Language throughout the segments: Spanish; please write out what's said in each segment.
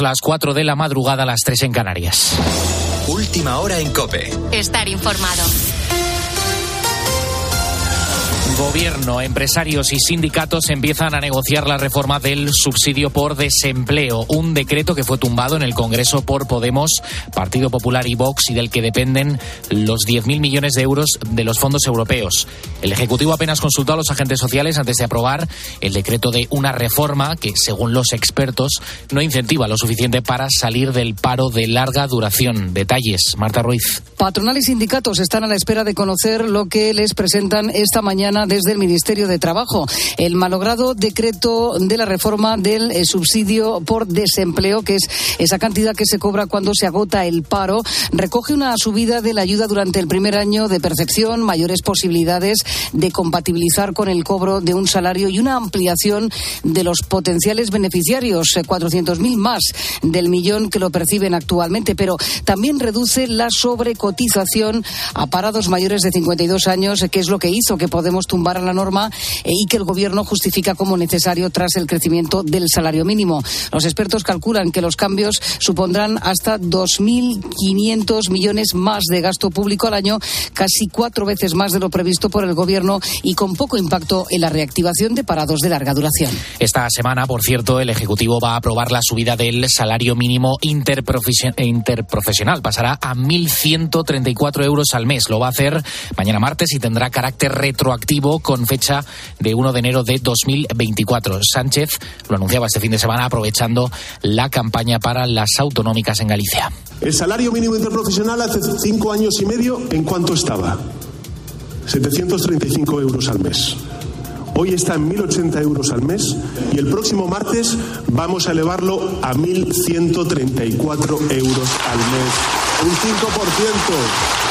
las 4 de la madrugada, las 3 en Canarias. Última hora en Cope. Estar informado. Gobierno, empresarios y sindicatos empiezan a negociar la reforma del subsidio por desempleo, un decreto que fue tumbado en el Congreso por Podemos, Partido Popular y Vox y del que dependen los 10.000 millones de euros de los fondos europeos. El Ejecutivo apenas consultó a los agentes sociales antes de aprobar el decreto de una reforma que, según los expertos, no incentiva lo suficiente para salir del paro de larga duración. Detalles, Marta Ruiz. Patronales y sindicatos están a la espera de conocer lo que les presentan esta mañana desde el Ministerio de Trabajo. El malogrado decreto de la reforma del eh, subsidio por desempleo, que es esa cantidad que se cobra cuando se agota el paro, recoge una subida de la ayuda durante el primer año de percepción, mayores posibilidades de compatibilizar con el cobro de un salario y una ampliación de los potenciales beneficiarios, 400.000 eh, más del millón que lo perciben actualmente, pero también reduce la sobrecotización a parados mayores de 52 años, que es lo que hizo que Podemos tumbar a la norma eh, y que el Gobierno justifica como necesario tras el crecimiento del salario mínimo. Los expertos calculan que los cambios supondrán hasta 2.500 millones más de gasto público al año, casi cuatro veces más de lo previsto por el Gobierno y con poco impacto en la reactivación de parados de larga duración. Esta semana, por cierto, el Ejecutivo va a aprobar la subida del salario mínimo interprofesional. Pasará a 1.134 euros al mes. Lo va a hacer mañana martes y tendrá carácter retroactivo con fecha de 1 de enero de 2024. Sánchez lo anunciaba este fin de semana aprovechando la campaña para las autonómicas en Galicia. El salario mínimo interprofesional hace cinco años y medio, ¿en cuánto estaba? 735 euros al mes. Hoy está en 1.080 euros al mes y el próximo martes vamos a elevarlo a 1.134 euros al mes. Un 5%.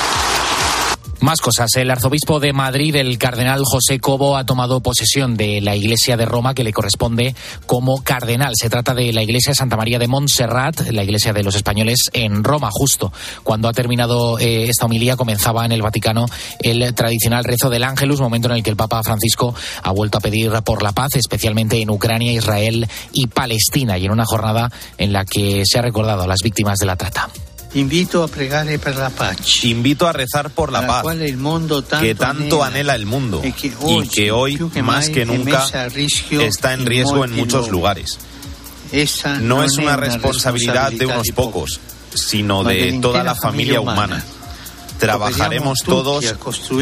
Más cosas. El arzobispo de Madrid, el cardenal José Cobo, ha tomado posesión de la iglesia de Roma que le corresponde como cardenal. Se trata de la iglesia Santa María de Montserrat, la iglesia de los españoles en Roma, justo. Cuando ha terminado eh, esta homilía, comenzaba en el Vaticano el tradicional rezo del Ángelus, momento en el que el Papa Francisco ha vuelto a pedir por la paz, especialmente en Ucrania, Israel y Palestina, y en una jornada en la que se ha recordado a las víctimas de la trata. Invito a pregare per la pace. Invito a rezar por la paz que tanto anhela el mundo y que hoy, más que nunca, está en riesgo en muchos lugares. No es una responsabilidad de unos pocos, sino de toda la familia humana. Trabajaremos todos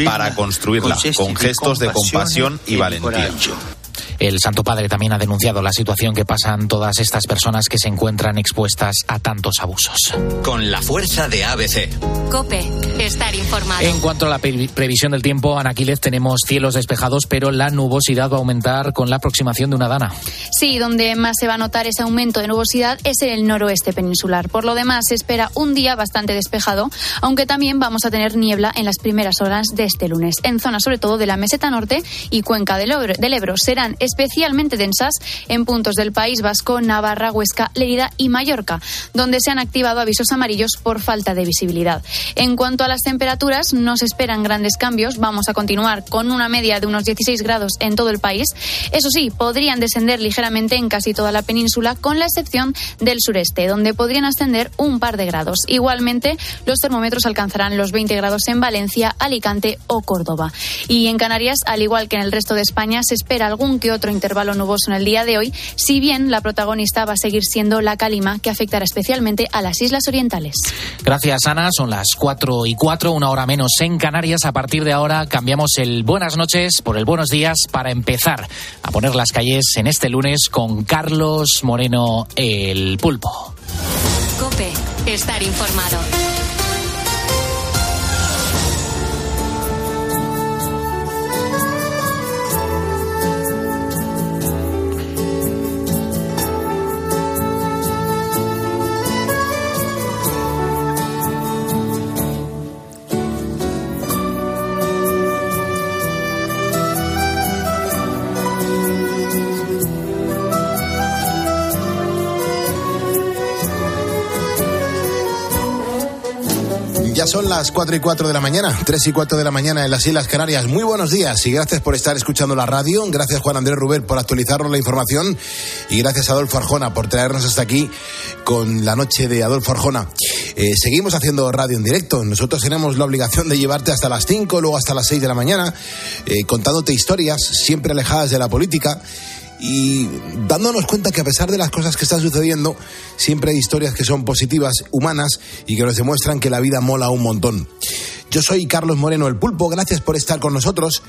para construirla con gestos de compasión y valentía. El Santo Padre también ha denunciado la situación que pasan todas estas personas que se encuentran expuestas a tantos abusos. Con la fuerza de ABC. Cope, estar informado. En cuanto a la previsión del tiempo, Anaquiles, tenemos cielos despejados, pero la nubosidad va a aumentar con la aproximación de una dana. Sí, donde más se va a notar ese aumento de nubosidad es en el noroeste peninsular. Por lo demás, se espera un día bastante despejado, aunque también vamos a tener niebla en las primeras horas de este lunes. En zonas sobre todo de la meseta norte y cuenca del Ebro, Ebro especialmente densas en puntos del País Vasco, Navarra, Huesca, Lerida y Mallorca, donde se han activado avisos amarillos por falta de visibilidad. En cuanto a las temperaturas, no se esperan grandes cambios. Vamos a continuar con una media de unos 16 grados en todo el país. Eso sí, podrían descender ligeramente en casi toda la península, con la excepción del sureste, donde podrían ascender un par de grados. Igualmente, los termómetros alcanzarán los 20 grados en Valencia, Alicante o Córdoba. Y en Canarias, al igual que en el resto de España, se espera algún que otro intervalo nuboso en el día de hoy, si bien la protagonista va a seguir siendo la calima, que afectará especialmente a las islas orientales. Gracias, Ana. Son las 4 y 4, una hora menos en Canarias. A partir de ahora cambiamos el buenas noches por el buenos días para empezar a poner las calles en este lunes con Carlos Moreno, el pulpo. Cope, estar informado. Son las 4 y 4 de la mañana, 3 y 4 de la mañana en las Islas Canarias. Muy buenos días y gracias por estar escuchando la radio. Gracias Juan Andrés Rubén por actualizarnos la información y gracias Adolfo Arjona por traernos hasta aquí con la noche de Adolfo Arjona. Eh, seguimos haciendo radio en directo. Nosotros tenemos la obligación de llevarte hasta las 5, luego hasta las 6 de la mañana, eh, contándote historias siempre alejadas de la política y dándonos cuenta que a pesar de las cosas que están sucediendo, siempre hay historias que son positivas, humanas y que nos demuestran que la vida mola un montón. Yo soy Carlos Moreno el Pulpo, gracias por estar con nosotros.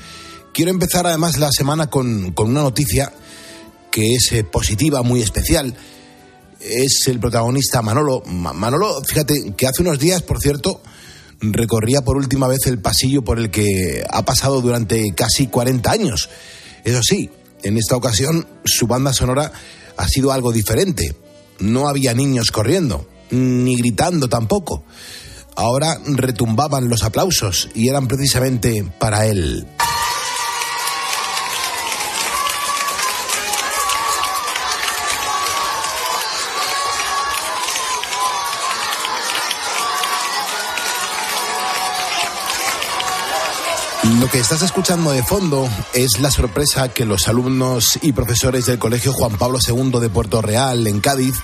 Quiero empezar además la semana con, con una noticia que es eh, positiva, muy especial. Es el protagonista Manolo. Manolo, fíjate que hace unos días, por cierto, recorría por última vez el pasillo por el que ha pasado durante casi 40 años. Eso sí, en esta ocasión su banda sonora ha sido algo diferente. No había niños corriendo, ni gritando tampoco. Ahora retumbaban los aplausos y eran precisamente para él. Que estás escuchando de fondo es la sorpresa que los alumnos y profesores del Colegio Juan Pablo II de Puerto Real, en Cádiz,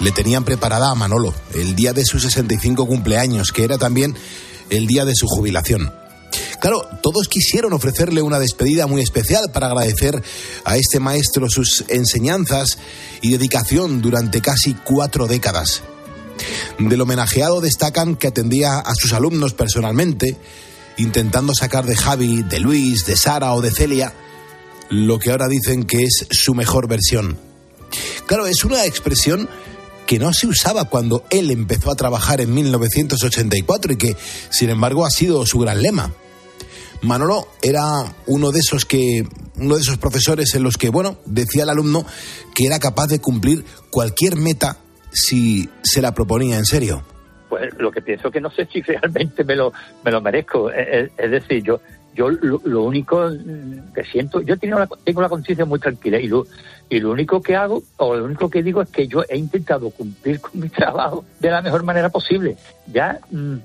le tenían preparada a Manolo el día de su 65 cumpleaños, que era también el día de su jubilación. Claro, todos quisieron ofrecerle una despedida muy especial para agradecer a este maestro sus enseñanzas y dedicación durante casi cuatro décadas. Del homenajeado destacan que atendía a sus alumnos personalmente, intentando sacar de Javi, de Luis, de Sara o de Celia lo que ahora dicen que es su mejor versión. Claro, es una expresión que no se usaba cuando él empezó a trabajar en 1984 y que, sin embargo, ha sido su gran lema. Manolo era uno de esos que uno de esos profesores en los que, bueno, decía el alumno que era capaz de cumplir cualquier meta si se la proponía en serio pues lo que pienso que no sé si realmente me lo, me lo merezco. Es, decir, yo, yo lo, único que siento, yo tengo una, tengo una conciencia muy tranquila y lo, y lo único que hago, o lo único que digo es que yo he intentado cumplir con mi trabajo de la mejor manera posible. Ya, mm,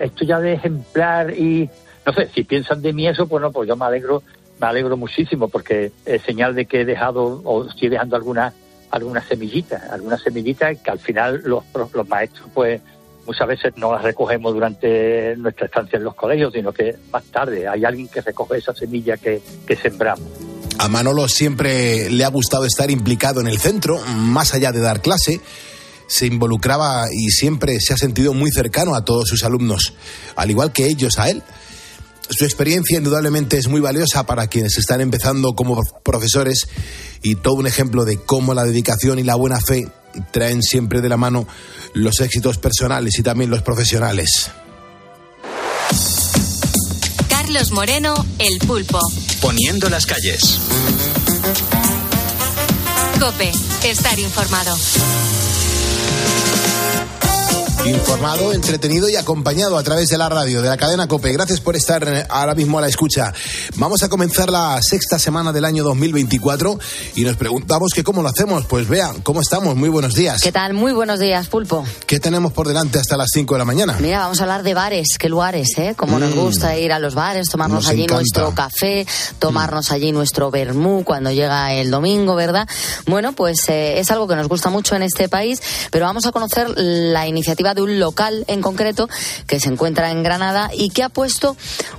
esto ya de ejemplar y, no sé, si piensan de mí eso, pues no, pues yo me alegro, me alegro muchísimo porque es señal de que he dejado o estoy dejando alguna algunas semillitas, algunas semillitas que al final los, los maestros pues muchas veces no las recogemos durante nuestra estancia en los colegios, sino que más tarde hay alguien que recoge esa semilla que, que sembramos. A Manolo siempre le ha gustado estar implicado en el centro, más allá de dar clase. Se involucraba y siempre se ha sentido muy cercano a todos sus alumnos, al igual que ellos a él. Su experiencia indudablemente es muy valiosa para quienes están empezando como profesores y todo un ejemplo de cómo la dedicación y la buena fe traen siempre de la mano los éxitos personales y también los profesionales. Carlos Moreno, El Pulpo. Poniendo las calles. Cope, estar informado. Informado, entretenido y acompañado a través de la radio, de la cadena Cope. Gracias por estar eh, ahora mismo a la escucha. Vamos a comenzar la sexta semana del año 2024 y nos preguntamos que cómo lo hacemos. Pues vean, ¿cómo estamos? Muy buenos días. ¿Qué tal? Muy buenos días, Pulpo. ¿Qué tenemos por delante hasta las 5 de la mañana? Mira, vamos a hablar de bares. ¿Qué lugares, eh? Como nos mm. gusta ir a los bares, tomarnos allí nuestro café, tomarnos mm. allí nuestro vermú cuando llega el domingo, ¿verdad? Bueno, pues eh, es algo que nos gusta mucho en este país, pero vamos a conocer la iniciativa de un local en concreto que se encuentra en Granada y que ha puesto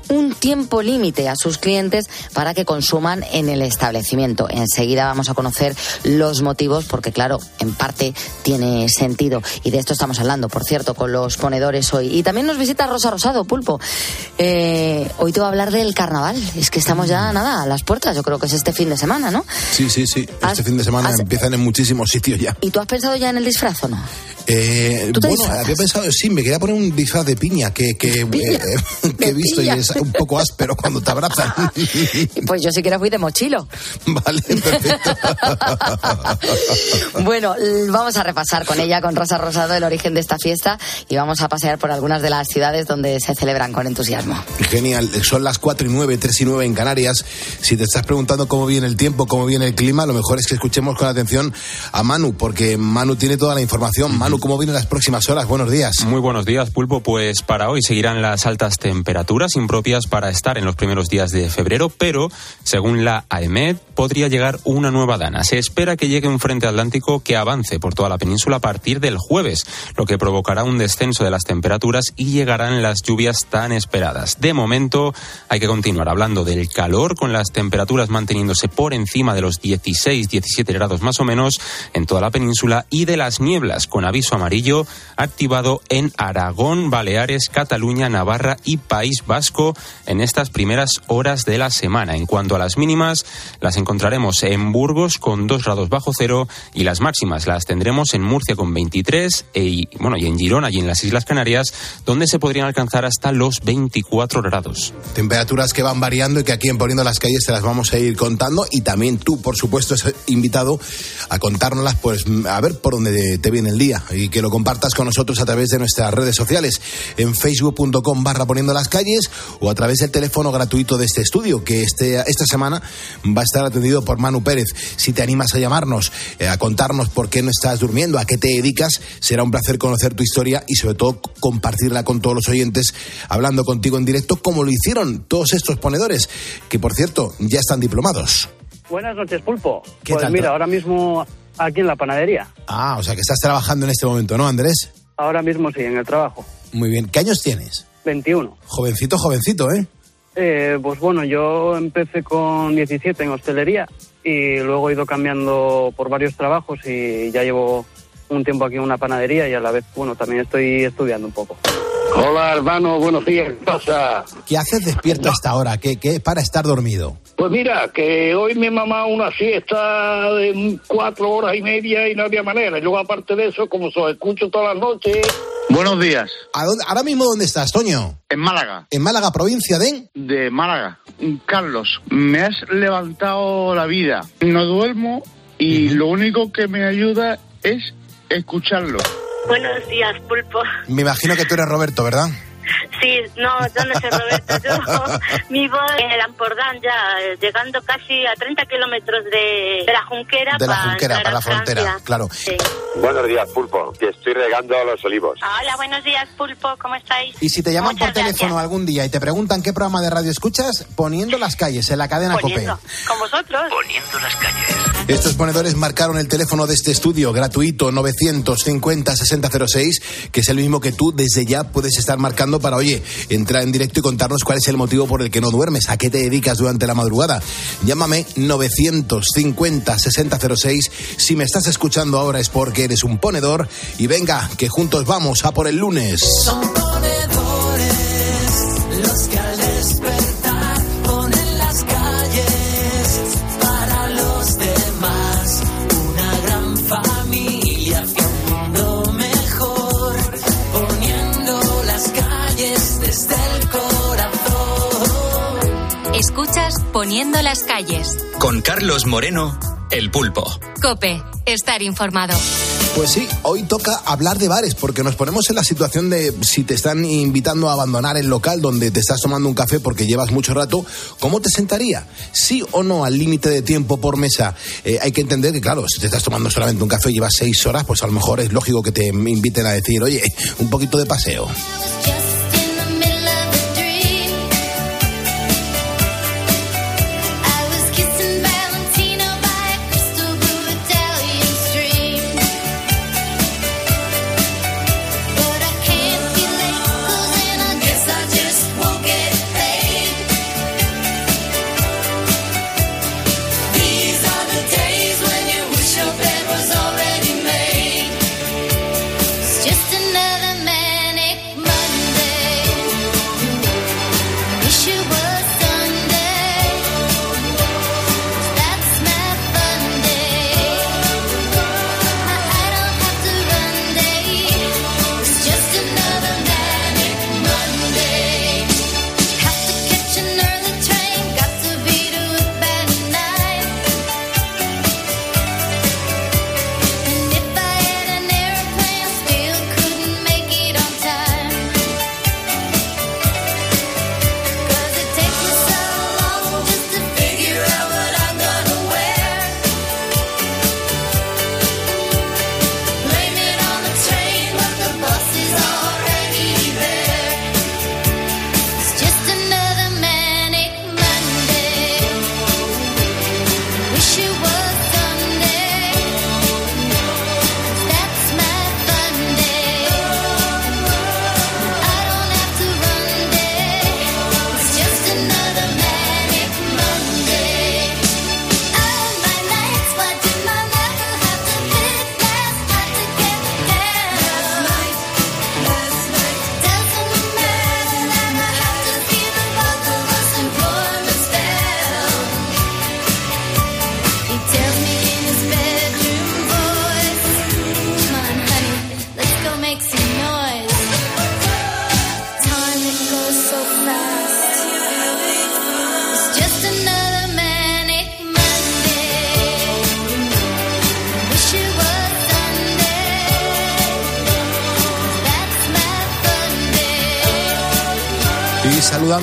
un tiempo límite a sus clientes para que consuman en el establecimiento. Enseguida vamos a conocer los motivos porque claro, en parte tiene sentido y de esto estamos hablando, por cierto, con los ponedores hoy. Y también nos visita Rosa Rosado, Pulpo. Eh, hoy te voy a hablar del carnaval. Es que estamos ya, nada, a las puertas. Yo creo que es este fin de semana, ¿no? Sí, sí, sí. Este fin de semana empiezan en muchísimos sitios ya. ¿Y tú has pensado ya en el disfraz o no? Eh, bueno, había pensado, sí, me quería poner un disfraz de piña que, que, eh, he visto y es un poco áspero cuando te abrazan. Pues yo siquiera fui de mochilo. Vale, perfecto. bueno, vamos a repasar con ella, con Rosa Rosado, el origen de esta fiesta y vamos a pasear por algunas de las ciudades donde se celebran con entusiasmo. Genial, son las 4 y 9, 3 y 9 en Canarias. Si te estás preguntando cómo viene el tiempo, cómo viene el clima, lo mejor es que escuchemos con atención a Manu, porque Manu tiene toda la información. Manu, ¿cómo vienen las próximas horas? Buenos días. Muy buenos días, Pulpo. Pues para hoy seguirán las altas temperaturas impropias para estar en los primeros días de febrero, pero según la AEMED podría llegar una nueva dana. Se espera que llegue un frente atlántico que avance por toda la península a partir del jueves, lo que provocará un descenso de las temperaturas y llegarán las lluvias tan esperadas. De momento hay que continuar hablando del calor con las temperaturas manteniéndose por encima de los 16-17 grados más o menos en toda la península y de las nieblas con aviso amarillo activado en Aragón, Baleares, Cataluña, Navarra y País Vasco en estas primeras horas de la semana. En cuanto a las mínimas, las encontraremos en Burgos con 2 grados bajo cero y las máximas las tendremos en Murcia con 23 e, y, bueno, y en Girona y en las Islas Canarias donde se podrían alcanzar hasta los 24 grados. Temperaturas que van variando y que aquí en Poniendo las Calles te las vamos a ir contando y también tú, por supuesto, es invitado a contárnoslas, pues a ver por dónde te viene el día y que lo compartas con nosotros a través de nuestras redes sociales en facebook.com barra poniendo las calles o a través del teléfono gratuito de este estudio que este, esta semana va a estar atendido por Manu Pérez. Si te animas a llamarnos, eh, a contarnos por qué no estás durmiendo, a qué te dedicas, será un placer conocer tu historia y sobre todo compartirla con todos los oyentes, hablando contigo en directo como lo hicieron todos estos ponedores, que por cierto ya están diplomados. Buenas noches, Pulpo. pues mira, ahora mismo aquí en la panadería. Ah, o sea que estás trabajando en este momento, ¿no, Andrés? Ahora mismo sí, en el trabajo. Muy bien. ¿Qué años tienes? 21. Jovencito, jovencito, ¿eh? Eh, pues bueno, yo empecé con 17 en hostelería y luego he ido cambiando por varios trabajos y ya llevo un tiempo aquí en una panadería y a la vez, bueno, también estoy estudiando un poco. Hola, hermano, buenos días. ¿Qué pasa? ¿Qué haces despierto hasta ahora? ¿Qué, ¿Qué para estar dormido? Pues mira, que hoy me he mamado una siesta de cuatro horas y media y no había manera. Yo, aparte de eso, como os escucho todas las noches. Buenos días. ¿Ahora mismo dónde estás, Toño? En Málaga. ¿En Málaga, provincia de? De Málaga. Carlos, me has levantado la vida. No duermo y lo único que me ayuda es escucharlo. Buenos días, Pulpo. Me imagino que tú eres Roberto, ¿verdad? Sí, no, yo no soy Roberto. Yo vivo en el Ampordán ya, llegando casi a 30 kilómetros de, la Junquera. De la Junquera, para la frontera, claro. Buenos días, Pulpo, que estoy regando los olivos. Hola, buenos días, Pulpo, ¿cómo estáis? Y si te llaman por teléfono algún día y te preguntan qué programa de radio escuchas, poniendo las calles en la cadena Poniendo, COPE. Con vosotros. Poniendo las calles. Estos ponedores marcaron el teléfono de este estudio gratuito 950-6006, que es el mismo que tú desde ya puedes estar marcando para, oye, entrar en directo y contarnos cuál es el motivo por el que no duermes, a qué te dedicas durante la madrugada. Llámame 950-6006. Si me estás escuchando ahora es porque eres un ponedor y venga, que juntos vamos a por el lunes. Son ponedores los que al Escuchas Poniendo las calles. Con Carlos Moreno, El Pulpo. Cope, estar informado. Pues sí, hoy toca hablar de bares, porque nos ponemos en la situación de si te están invitando a abandonar el local donde te estás tomando un café porque llevas mucho rato, ¿cómo te sentaría? ¿Sí o no al límite de tiempo por mesa? Eh, hay que entender que, claro, si te estás tomando solamente un café y llevas seis horas, pues a lo mejor es lógico que te inviten a decir, oye, un poquito de paseo.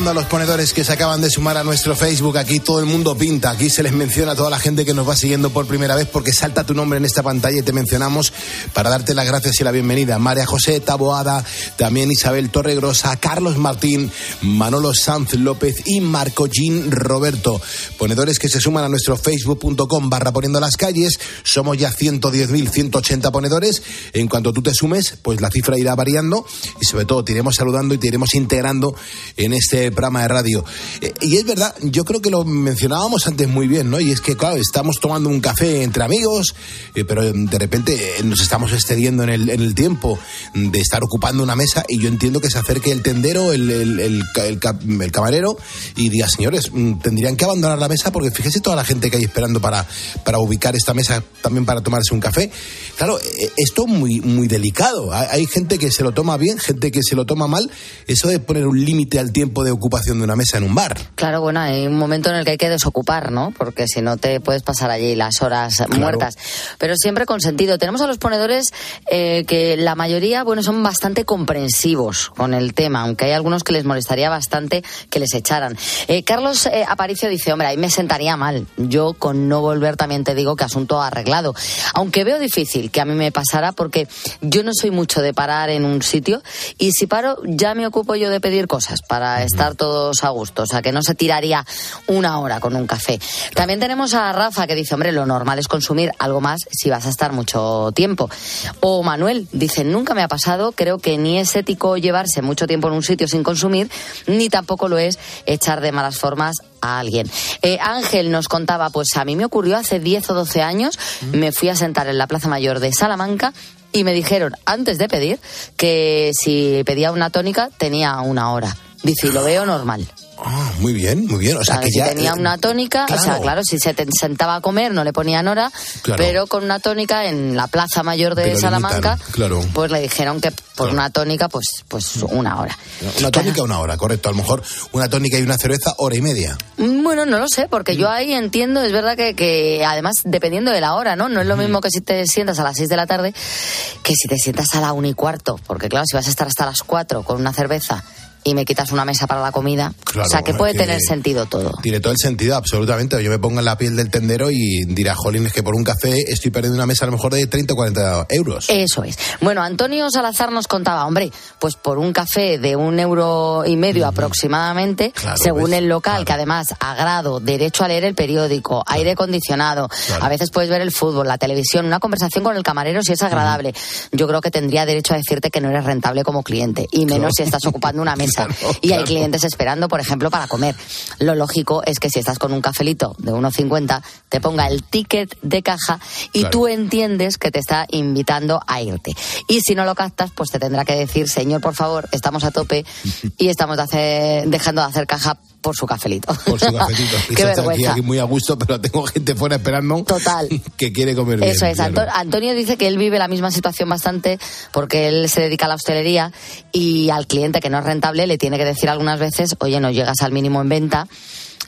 Saludando a los ponedores que se acaban de sumar a nuestro Facebook, aquí todo el mundo pinta, aquí se les menciona a toda la gente que nos va siguiendo por primera vez porque salta tu nombre en esta pantalla y te mencionamos para darte las gracias y la bienvenida. María José Taboada, también Isabel Torregrosa, Carlos Martín, Manolo Sanz López y Marco Jean Roberto. Ponedores que se suman a nuestro facebook.com barra poniendo las calles. Somos ya 110.180 ponedores. En cuanto tú te sumes, pues la cifra irá variando y sobre todo te iremos saludando y te iremos integrando en este programa de radio. Eh, y es verdad, yo creo que lo mencionábamos antes muy bien, ¿no? Y es que, claro, estamos tomando un café entre amigos, eh, pero de repente eh, nos estamos excediendo en el, en el tiempo de estar ocupando una mesa y yo entiendo que se acerque el tendero, el, el, el camarero y diga, señores, mm, tendrían que abandonar la mesa porque fíjese toda la gente que hay esperando para, para ubicar esta mesa también para tomarse un café. Claro, esto es muy, muy delicado. Hay gente que se lo toma bien, gente que se lo toma mal. Eso de poner un límite al tiempo de ocupación de una mesa en un bar. Claro, bueno, hay un momento en el que hay que desocupar, ¿no? Porque si no te puedes pasar allí las horas muertas. Pero siempre con sentido. Tenemos a los ponedores eh, que la mayoría, bueno, son bastante comprensivos con el tema, aunque hay algunos que les molestaría bastante que les echaran. Eh, Carlos eh, Aparicio dice, hombre, ahí me sentaría mal. Yo con no volver también te digo que asunto arreglado. Aunque veo difícil que a mí me pasara porque yo no soy mucho de parar en un sitio y si paro ya me ocupo yo de pedir cosas para estar todos a gusto, o sea que no se tiraría una hora con un café. También tenemos a Rafa que dice, hombre, lo normal es consumir algo más si vas a estar mucho tiempo. O Manuel dice, nunca me ha pasado, creo que ni es ético llevarse mucho tiempo en un sitio sin consumir, ni tampoco lo es echar de malas formas a alguien. Eh, Ángel nos contaba, pues a mí me ocurrió hace 10 o 12 años, me fui a sentar en la Plaza Mayor de Salamanca y me dijeron antes de pedir que si pedía una tónica tenía una hora. Dice, y lo veo normal. Ah, muy bien, muy bien. O sea, que si tenía una tónica, o sea, claro, si se sentaba a comer no le ponían hora, pero con una tónica en la Plaza Mayor de Salamanca, pues le dijeron que por una tónica, pues, pues una hora. Una tónica, una hora, correcto. A lo mejor una tónica y una cerveza, hora y media. Mm, bueno, no lo sé, porque yo ahí entiendo, es verdad que, que además dependiendo de la hora, ¿no? No es lo mismo que si te sientas a las 6 de la tarde que si te sientas a la una y cuarto, porque claro, si vas a estar hasta las 4 con una cerveza y me quitas una mesa para la comida. o sea, que puede tener sentido todo. Tiene todo el sentido, absolutamente. Yo me pongo en la piel del tendero y dirá, Jolín, es que por un café estoy perdiendo una mesa a lo mejor de 30 o 40 euros. Eso es. Bueno, Antonio Salazar nos contaba, hombre, pues por un café de un euro y medio aproximadamente, según el local, que además agrado, derecho a leer el periódico, aire acondicionado, a veces puedes ver el fútbol, la televisión, una conversación con el camarero si es agradable. Yo creo que tendría derecho a decirte que no eres rentable como cliente, y menos si estás ocupando una mesa y hay clientes esperando, por ejemplo, para comer. Lo lógico es que si estás con un cafelito de 1,50, te ponga el ticket de caja y tú entiendes que te está invitando a irte. Y si no lo captas, pues te tendrá que decir, señor, por favor, estamos a tope y estamos dejando de hacer caja por su cafelito. Por su cafelito. Qué vergüenza. Aquí, muy a gusto, pero tengo gente fuera esperando. Total. Que quiere comer bien. Eso es. Antonio dice que él vive la misma situación bastante porque él se dedica a la hostelería y al cliente que no es rentable le tiene que decir algunas veces, oye, no llegas al mínimo en venta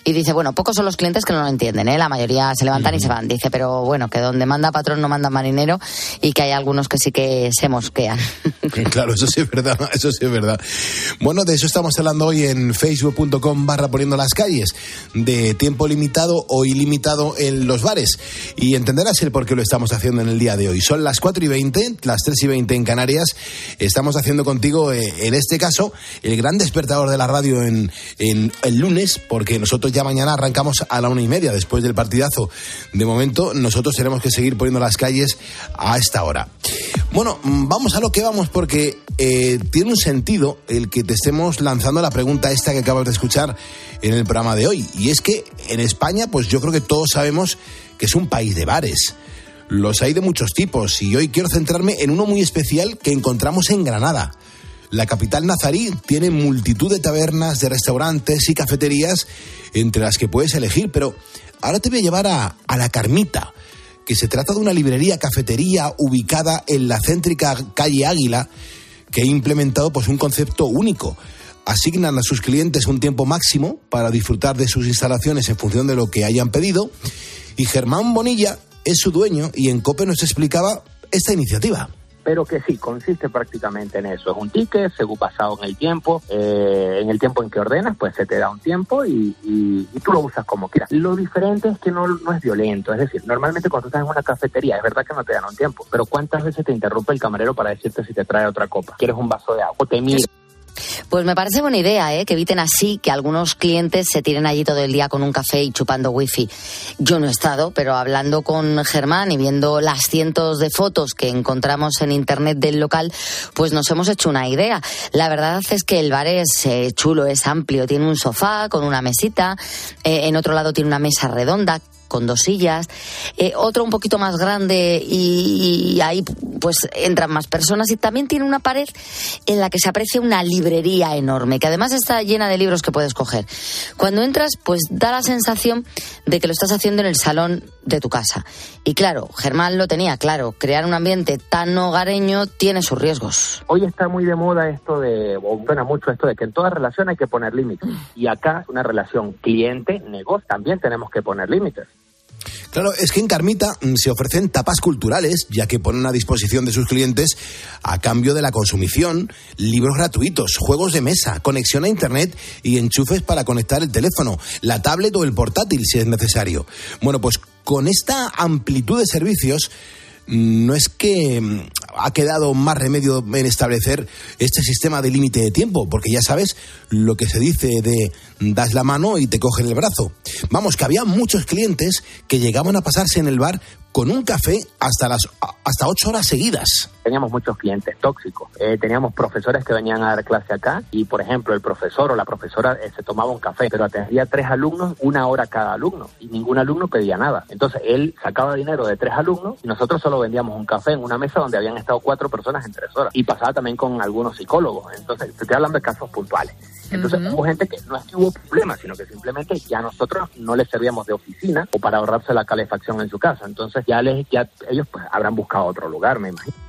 y dice, bueno, pocos son los clientes que no lo entienden, ¿eh? la mayoría se levantan y se van. Dice, pero bueno, que donde manda patrón no manda marinero y que hay algunos que sí que se mosquean. Claro, eso sí es verdad, eso sí es verdad. Bueno, de eso estamos hablando hoy en facebook.com barra poniendo las calles, de tiempo limitado o ilimitado en los bares. Y entenderás el por qué lo estamos haciendo en el día de hoy. Son las 4 y 20, las 3 y 20 en Canarias. Estamos haciendo contigo, eh, en este caso, el gran despertador de la radio en, en el lunes, porque nosotros ya ya mañana arrancamos a la una y media después del partidazo. De momento, nosotros tenemos que seguir poniendo las calles a esta hora. Bueno, mm, vamos a lo que vamos porque eh, tiene un sentido el que te estemos lanzando la pregunta esta que acabas de escuchar en el programa de hoy. Y es que en España, pues yo creo que todos sabemos que es un país de bares. Los hay de muchos tipos y hoy quiero centrarme en uno muy especial que encontramos en Granada. La capital nazarí tiene multitud de tabernas, de restaurantes y cafeterías entre las que puedes elegir, pero ahora te voy a llevar a, La Carmita, que se trata de una librería cafetería ubicada en la céntrica calle Águila, que ha implementado pues, un concepto único. Asignan a sus clientes un tiempo máximo para disfrutar de sus instalaciones en función de lo que hayan pedido. Y Germán Bonilla es su dueño y en COPE nos explicaba esta iniciativa pero que sí, consiste prácticamente en eso. Es un ticket, según basado en el tiempo, eh, en el tiempo en que ordenas, pues se te da un tiempo y, tú lo usas como quieras. Lo diferente es que no, no es violento, es decir, normalmente cuando estás en una cafetería, es verdad que no te dan un tiempo, pero ¿cuántas veces te interrumpe el camarero para decirte si te trae otra copa? ¿Quieres un vaso de agua? Te mira. Pues me parece buena idea, ¿eh? que eviten así que algunos clientes se tiren allí todo el día con un café y chupando wifi. Yo no he estado, pero hablando con Germán y viendo las cientos de fotos que encontramos en internet del local, pues nos hemos hecho una idea. La verdad es que el bar es eh, chulo, es amplio, tiene un sofá con una mesita, eh, en otro lado tiene una mesa redonda con dos sillas, eh, otro un poquito más grande y, ahí pues entran más personas y también tiene una pared en la que se aprecia una librería enorme, que además está llena de libros que puedes coger. Cuando entras pues da la sensación de que lo estás haciendo en el salón de tu casa. Y claro, Germán lo tenía claro, crear un ambiente tan hogareño tiene sus riesgos. Hoy está muy de moda esto de, o suena mucho esto de que en toda relación hay que poner límites. Y acá una relación cliente-negocio también tenemos que poner límites. Claro, es que en Carmita mm, se ofrecen tapas culturales, ya que ponen a disposición de sus clientes, a cambio de la consumición, libros gratuitos, juegos de mesa, conexión a Internet y enchufes para conectar el teléfono, la tablet o el portátil si es necesario. Bueno, pues con esta amplitud de servicios, no es que mm, ha quedado más remedio en establecer este sistema de límite de tiempo, porque ya sabes lo que se dice de das la mano y te cogen el brazo. Vamos, que había muchos clientes que llegaban a pasarse en el bar con un café hasta las hasta ocho horas seguidas. Teníamos muchos clientes tóxicos. Eh, teníamos profesores que venían a dar clase acá y, por ejemplo, el profesor o la profesora eh, se tomaba un café, pero atendía tres alumnos, una hora cada alumno, y ningún alumno pedía nada. Entonces, él sacaba dinero de tres alumnos y nosotros solo vendíamos un café en una mesa donde habían estado cuatro personas en tres horas. Y pasaba también con algunos psicólogos. Entonces, estoy hablando de casos puntuales. Entonces hubo gente que no es que hubo problemas, sino que simplemente ya nosotros no les servíamos de oficina o para ahorrarse la calefacción en su casa. Entonces ya les, ya ellos pues habrán buscado otro lugar, me imagino.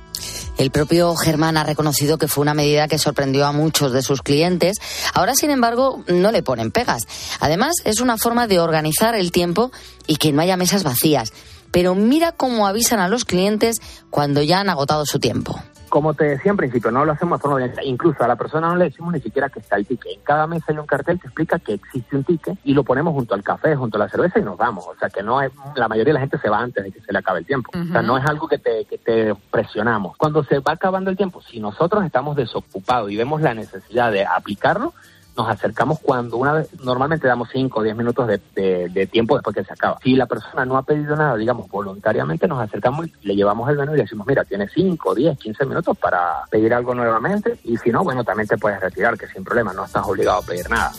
El propio Germán ha reconocido que fue una medida que sorprendió a muchos de sus clientes. Ahora, sin embargo, no le ponen pegas. Además, es una forma de organizar el tiempo y que no haya mesas vacías. Pero mira cómo avisan a los clientes cuando ya han agotado su tiempo como te decía en principio, no lo hacemos de forma violenta. Incluso a la persona no le decimos ni siquiera que está el ticket. En cada mesa hay un cartel que explica que existe un ticket y lo ponemos junto al café, junto a la cerveza y nos vamos. O sea que no es, la mayoría de la gente se va antes de que se le acabe el tiempo. O sea, no es algo que te, que te presionamos. Cuando se va acabando el tiempo, si nosotros estamos desocupados y vemos la necesidad de aplicarlo, nos acercamos cuando una vez, normalmente damos 5 o 10 minutos de, tiempo después que se acaba. Si la persona no ha pedido nada, digamos, voluntariamente nos acercamos le llevamos el menú y le decimos, mira, tienes 5, 10, 15 minutos para pedir algo nuevamente y si no, bueno, también te puedes retirar, que sin problema, no estás obligado a pedir nada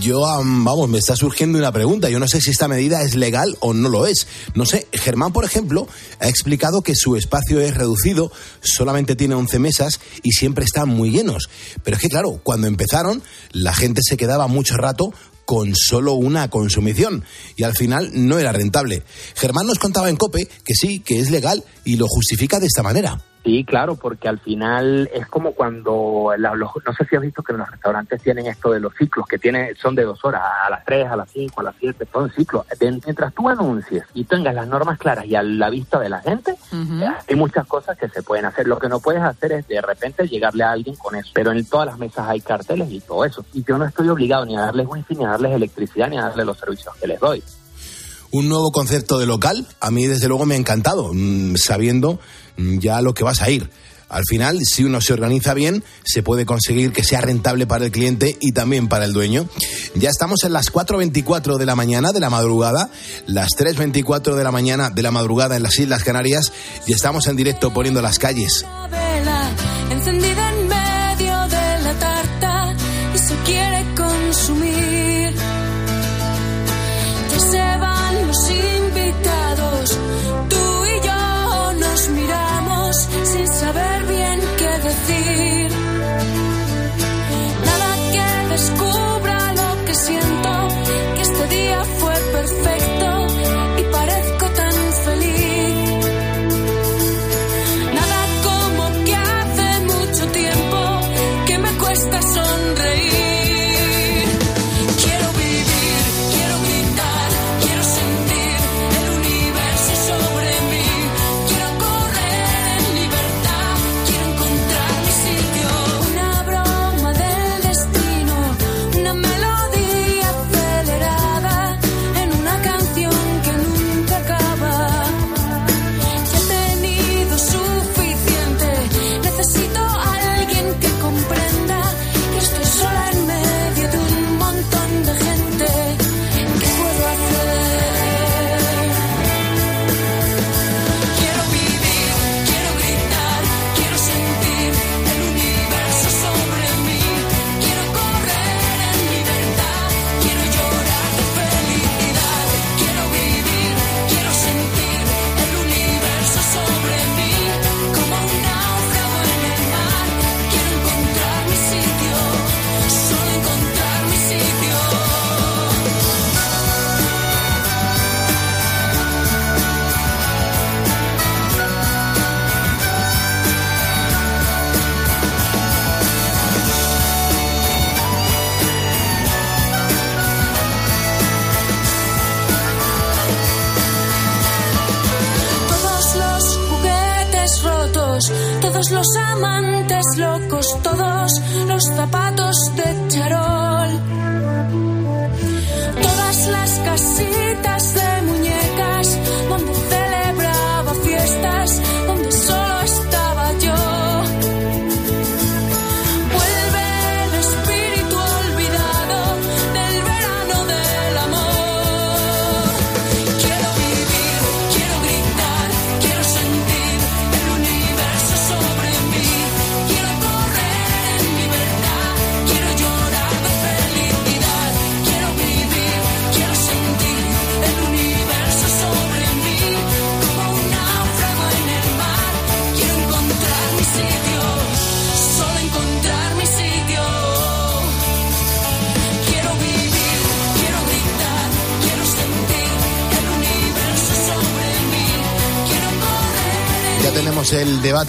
yo, vamos, me está surgiendo una pregunta. Yo no sé si esta medida es legal o no lo es. No sé, Germán, por ejemplo, ha explicado que su espacio es reducido, solamente tiene 11 mesas y siempre están muy llenos. Pero es que, claro, cuando empezaron, la gente se quedaba mucho rato con solo una consumición y al final no era rentable. Germán nos contaba en Cope que sí, que es legal y lo justifica de esta manera. Sí, claro, porque al final es como cuando, no sé si has visto que los restaurantes tienen esto de los ciclos, que tiene, son de dos horas, a las tres, a las cinco, a las siete, son ciclos. Mientras tú anuncies y tengas las normas claras y a la vista de la gente, hay muchas cosas que se pueden hacer. Lo que no puedes hacer es de repente llegarle a alguien con eso, pero en todas las mesas hay carteles y todo eso. Y yo no estoy obligado ni a darles wifi, ni a darles electricidad, ni a darles los servicios que les doy un nuevo concepto de local, a mí desde luego me ha encantado, mm, sabiendo Mm, ya lo que vas a ir. Al final, si uno se organiza bien, se puede conseguir que sea rentable para el cliente y también para el dueño. Ya estamos en las 4.24 de la mañana de la madrugada, las 3.24 de la mañana de la madrugada en las Islas Canarias y estamos en directo poniendo las calles. La vela, encendida en medio de la tarta, y si.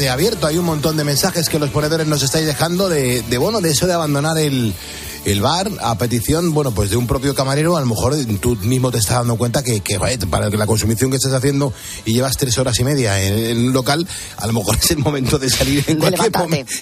Abierto. Hay un montón de mensajes que los ponedores nos estáis dejando de, de bueno, de eso de abandonar el, el bar a petición, bueno, pues de un propio camarero, a lo mejor tú mismo te estás dando cuenta que, que para la consumición que estás haciendo y llevas tres horas y media en, un local, a lo mejor es el momento de salir en cualquier,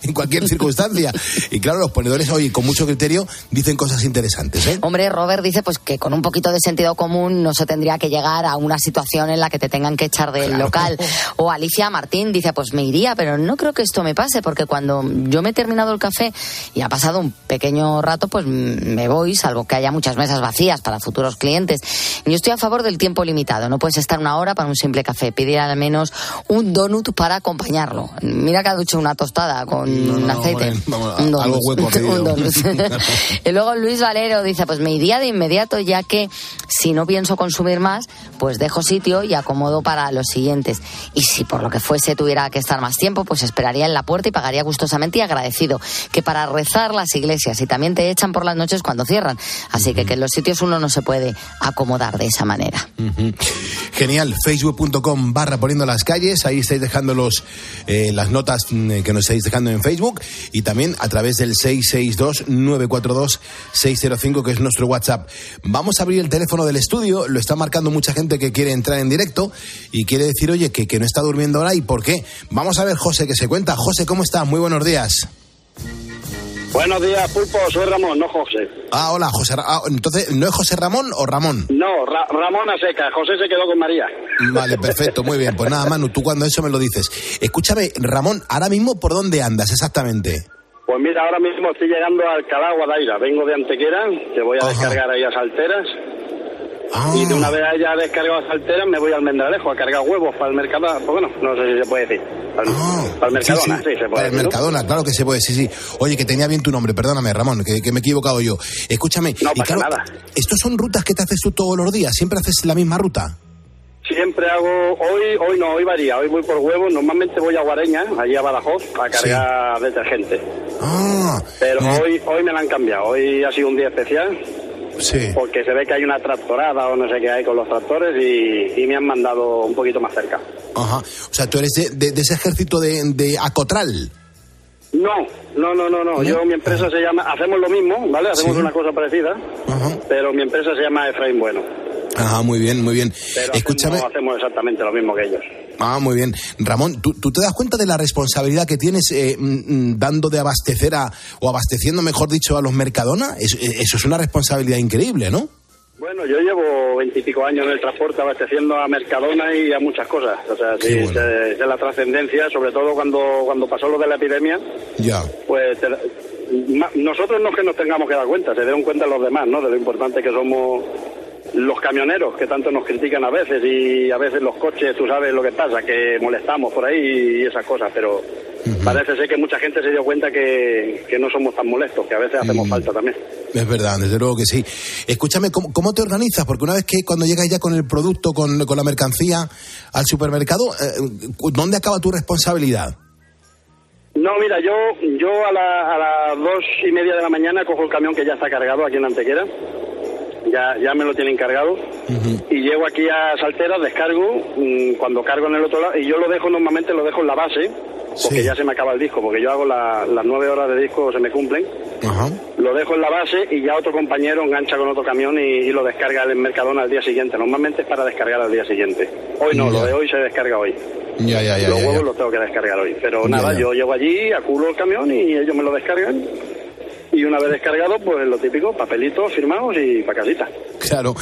en cualquier circunstancia. y claro, los ponedores hoy con mucho criterio dicen cosas interesantes. ¿eh? Hombre, Robert dice pues que con un poquito de sentido común no se tendría que llegar a una situación en la que te tengan que echar del local. O Alicia Martín dice pues me iría, pero no creo que esto me pase porque cuando yo me he terminado el café y ha pasado un pequeño rato, pues me voy, salvo que haya muchas mesas vacías para futuros clientes. Yo estoy a favor del tiempo limitado. No puedes estar una hora para un simple café. Pedir al menos un donut para acompañarlo. Mira que ha dicho una tostada con aceite. un donut. Algo hueco y luego Luis Valero dice, pues me iría de inmediato ya que si no pienso consumir más, pues dejo sitio y acomodo para los siguientes. Y si por lo que fuese tuviera que estar más tiempo, pues esperaría en la puerta y pagaría gustosamente y agradecido. Que para rezar las iglesias y también te echan por las noches cuando cierran. Así que que en los sitios uno no se puede acomodar de esa manera. Genial, facebook.com barra poniendo las calles, ahí estáis dejando los, eh, las notas mm, que nos estáis dejando en Facebook y también a través del 662-942-605 que es nuestro WhatsApp. Vamos a abrir el teléfono del estudio, lo está marcando mucha gente que quiere entrar en directo y quiere decir, oye, que, que no está durmiendo ahora y por qué. Vamos a ver, José, que se cuenta. José, ¿cómo estás? Muy buenos días. Buenos días, Pulpo. Soy Ramón, no José. Ah, hola, José. Ah, entonces, ¿no es José Ramón o Ramón? No, Ramón a seca. José se quedó con María. Vale, perfecto, muy bien. Pues nada, Manu, tú cuando eso me lo dices. Escúchame, Ramón, ahora mismo, ¿por dónde andas exactamente? Pues mira, ahora mismo estoy llegando a Alcalá, Guadaira. Vengo de Antequera, que voy a descargar ahí a Salteras. Y de una vez haya descargado salteras me voy al Mendralejo a cargar huevos para el Mercadona. Pues bueno, no sé si se puede decir. Para, para el Mercadona, sí, se puede Para el Mercadona, claro que se puede, sí, sí. Oye, que tenía bien tu nombre, perdóname, Ramón, que, me he equivocado yo. Escúchame. No pasa nada. ¿Estos son rutas que te haces tú todos los días? ¿Siempre haces la misma ruta? Siempre hago, hoy hoy no, hoy varía, hoy voy por huevos, normalmente voy a Guareña, allí a Badajoz, a cargar detergente. Ah, Pero hoy hoy me la han cambiado, hoy ha sido un día especial porque se ve que hay una tractorada o no sé qué hay con los tractores y, me han mandado un poquito más cerca. Ajá. O sea, tú eres de, ese ejército de, Acotral. No, no, no, no, no. Yo, mi empresa se llama, hacemos lo mismo, ¿vale? Hacemos una cosa parecida, pero mi empresa se llama Efraín Bueno. Ajá, muy bien, muy bien. Escúchame. hacemos exactamente lo mismo que ellos. Ah, muy bien. Ramón, ¿tú, te das cuenta de la responsabilidad que tienes eh, mm, mm, dando de abastecer a, o abasteciendo, mejor dicho, a los Mercadona? Eh, eso, es una responsabilidad increíble, ¿no? Bueno, yo llevo veintipico años en el transporte abasteciendo a Mercadona y a muchas cosas. O sea, sí, es la trascendencia, sobre todo cuando, cuando pasó lo de la epidemia. Ya. Pues nosotros no es que nos tengamos que dar cuenta, se dieron cuenta los demás, ¿no? De lo importante que somos los camioneros que tanto nos critican a veces y a veces los coches, tú sabes lo que pasa, que molestamos por ahí y esas cosas, pero parece ser que mucha gente se dio cuenta que, no somos tan molestos, que a veces hacemos mm. falta también. Es verdad, desde luego que sí. Escúchame, ¿cómo, te organizas? Porque una vez que cuando llegas ya con el producto, con, la mercancía al supermercado, eh, ¿dónde acaba tu responsabilidad? No, mira, yo yo a, a las dos y media de la mañana cojo el camión que ya está cargado aquí en Antequera ya, ya me lo tienen cargado. Y llego aquí a Saltera, descargo, mm, cuando cargo en el otro lado, y yo lo dejo normalmente, lo dejo en la base, porque ya se me acaba el disco, porque yo hago las nueve horas de disco, se me cumplen. Lo dejo en la base y ya otro compañero engancha con otro camión y, lo descarga en Mercadona al día siguiente. Normalmente es para descargar al día siguiente. Hoy no, lo de hoy se descarga hoy. Ya, ya, ya, los huevos los tengo que descargar hoy. Pero nada, yo llego allí, aculo el camión y ellos me lo descargan y una vez descargado, pues lo típico, papelitos firmados y para casita. Claro.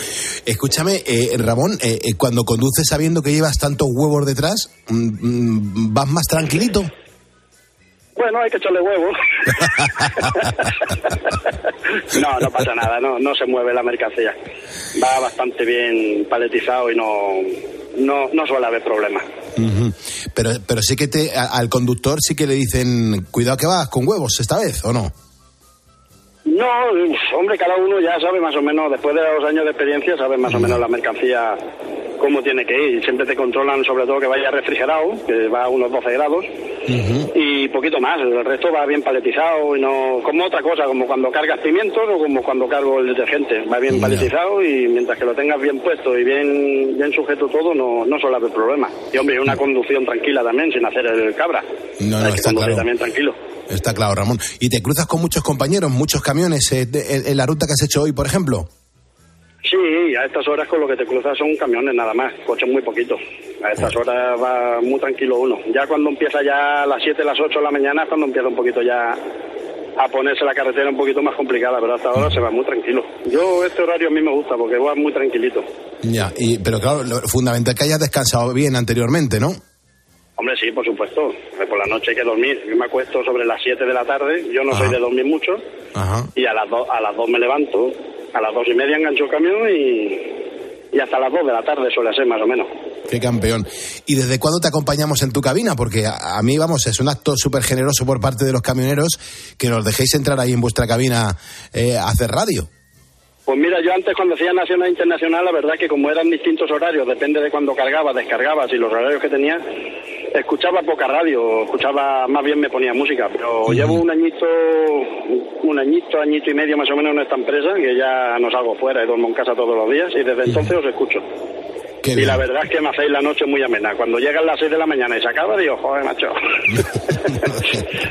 Escúchame, eh, Ramón, eh, eh, cuando conduces sabiendo que llevas tantos huevos detrás, mm, mm, ¿vas más tranquilito? Bueno, hay que echarle huevos. no, no pasa nada, no, no se mueve la mercancía. Va bastante bien paletizado y no, no, no suele haber problemas. Pero, pero sí que te, al conductor sí que le dicen, cuidado que vas con huevos esta vez, ¿o no? No, hombre, cada uno ya sabe más o menos, después de los años de experiencia, sabe más o menos la mercancía cómo tiene que ir. Siempre te controlan sobre todo que vaya refrigerado, que va a unos 12 grados, y poquito más. El resto va bien paletizado y no como otra cosa, como cuando cargas pimientos o como cuando cargo el detergente. Va bien paletizado y mientras que lo tengas bien puesto y bien bien sujeto todo, no, no suele haber problema. Y hombre, una conducción tranquila también, sin hacer el cabra. No, no, está claro. también tranquilo. Está claro, Ramón. ¿Y te cruzas con muchos compañeros, muchos camiones eh, en la ruta que has hecho hoy, por ejemplo? Sí, a estas horas con lo que te cruzas son camiones nada más, coches muy poquitos. A estas horas va muy tranquilo uno. Ya cuando empieza ya a las 7, las 8 de la mañana es cuando empieza un poquito ya a ponerse la carretera un poquito más complicada, pero hasta ahora se va muy tranquilo. Yo este horario a mí me gusta porque va muy tranquilito. Ya, y, pero claro, lo fundamental es que hayas descansado bien anteriormente, ¿no? Hombre, sí, por supuesto. Por la noche hay que dormir. Yo me acuesto sobre las 7 de la tarde. Yo no soy de dormir mucho. Y a las, a las 2 me levanto. A las 2 y media engancho el camión y, y hasta las 2 de la tarde suele ser más o menos. Qué campeón. ¿Y desde cuándo te acompañamos en tu cabina? Porque a, mí, vamos, es un acto súper generoso por parte de los camioneros que nos dejéis entrar ahí en vuestra cabina eh, a hacer radio. Pues mira, yo antes cuando hacía nacional e internacional, la verdad que como eran distintos horarios, depende de cuando cargaba, descargabas y los horarios que tenía, escuchaba poca radio, escuchaba, más bien me ponía música, pero llevo un añito, un añito, añito y medio más o menos en esta empresa, que ya no salgo fuera y duermo en casa todos los días y desde entonces os escucho. Y la verdad es que me hacéis la noche muy amena. Cuando llegan las 6 de la mañana y se acaba, digo, joder, macho.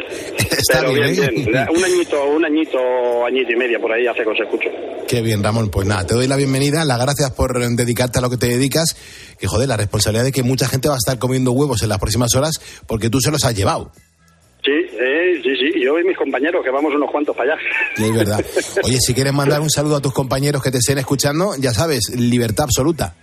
Pero bien, ¿eh? bien, Un añito, un añito, añito y medio por ahí hace que os escucho. Qué bien, Ramón. Pues nada, te doy la bienvenida, las gracias por dedicarte a lo que te dedicas. Que joder, la responsabilidad de que mucha gente va a estar comiendo huevos en las próximas horas porque tú se los has llevado. Sí, eh, sí, sí, yo y mis compañeros, que vamos unos cuantos para allá. Es verdad. Oye, si quieres mandar un saludo a tus compañeros que te estén escuchando, ya sabes, libertad absoluta.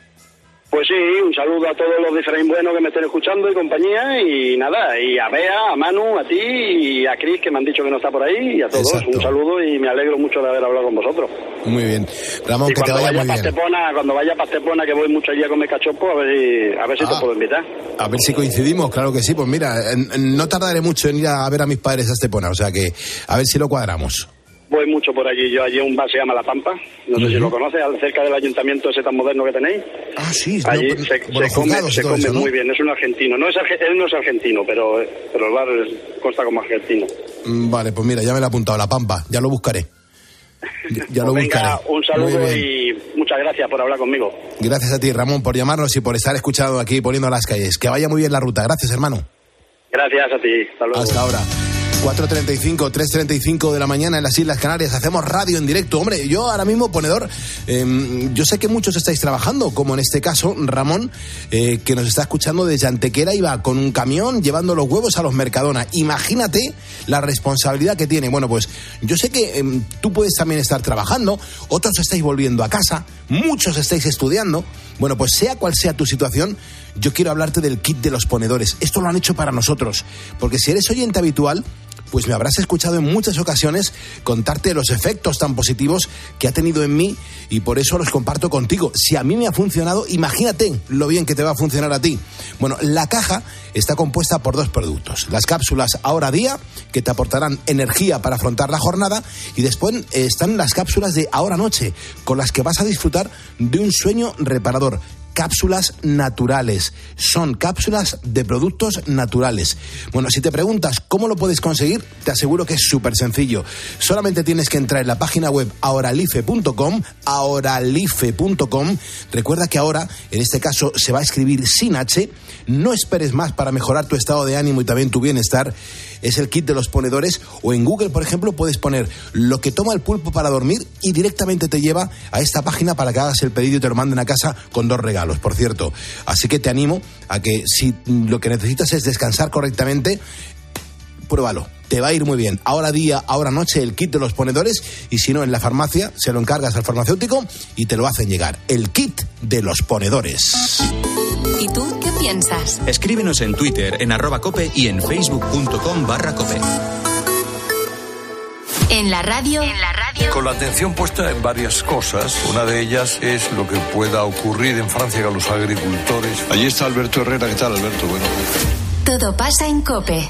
Pues sí, un saludo a todos los diferentes buenos que me estén escuchando y compañía y nada, y a Bea, a Manu, a ti y a Cris que me han dicho que no está por ahí y a todos un saludo y me alegro mucho de haber hablado con vosotros. Muy bien. Ramón, que te vaya, muy bien. cuando vaya a Estepona, que voy mucho allí a comer cachopo, a ver si, a ver si te ah. puedo invitar. A ver si coincidimos, claro que sí. Pues mira, no tardaré mucho en ir a ver a mis padres a Estepona, o sea que a ver si lo cuadramos voy mucho por allí. Yo allí un bar se llama La Pampa, no sé si lo conoces, cerca del ayuntamiento ese tan moderno que tenéis. Ah, sí, allí se, come, se come muy bien, es un argentino. No es, él no es argentino, pero, pero el bar consta como argentino. Mm, vale, pues mira, ya me lo he apuntado, La Pampa, ya lo buscaré. Ya, lo pues buscaré. un saludo y muchas gracias por hablar conmigo. Gracias a ti, Ramón, por llamarnos y por estar escuchado aquí poniendo las calles. Que vaya muy bien la ruta. Gracias, hermano. Gracias a ti. Hasta Hasta ahora. 4.35, 3.35 de la mañana en las Islas Canarias. Hacemos radio en directo. Hombre, yo ahora mismo, ponedor, em, yo sé que muchos estáis trabajando, como en este caso Ramón, eh, que nos está escuchando desde Antequera, iba con un camión llevando los huevos a los Mercadona. Imagínate la responsabilidad que tiene. Bueno, pues yo sé que em, tú puedes también estar trabajando, otros estáis volviendo a casa, muchos estáis estudiando. Bueno, pues sea cual sea tu situación, yo quiero hablarte del kit de los ponedores. Esto lo han hecho para nosotros, porque si eres oyente habitual, pues me habrás escuchado en muchas ocasiones contarte los efectos tan positivos que ha tenido en mí y por eso los comparto contigo. Si a mí me ha funcionado, imagínate lo bien que te va a funcionar a ti. Bueno, la caja está compuesta por dos productos. Las cápsulas ahora día, que te aportarán energía para afrontar la jornada, y después están las cápsulas de ahora noche, con las que vas a disfrutar de un sueño reparador cápsulas naturales. Son cápsulas de productos naturales. Bueno, si te preguntas cómo lo puedes conseguir, te aseguro que es súper sencillo. Solamente tienes que entrar en la página web ahoralife.com, ahoralife.com. Recuerda que ahora, en este caso, se va a escribir sin H. No esperes más para mejorar tu estado de ánimo y también tu bienestar. Es el kit de los ponedores o en Google, por ejemplo, puedes poner lo que toma el pulpo para dormir y directamente te lleva a esta página para que hagas el pedido y te lo manden a casa con dos regalos, por cierto. Así que te animo a que si lo que necesitas es descansar correctamente, pruébalo. Te va a ir muy bien. Ahora día, ahora noche, el kit de los ponedores. Y si no, en la farmacia, se lo encargas al farmacéutico y te lo hacen llegar. El kit de los ponedores. ¿Y tú piensas? Escríbenos en Twitter, en arroba cope y en facebook.com barra cope. En la radio. En la radio. Con la atención puesta en varias cosas. Una de ellas es lo que pueda ocurrir en Francia con los agricultores. Allí está Alberto Herrera. ¿Qué tal, Alberto? Bueno. Todo pasa en cope.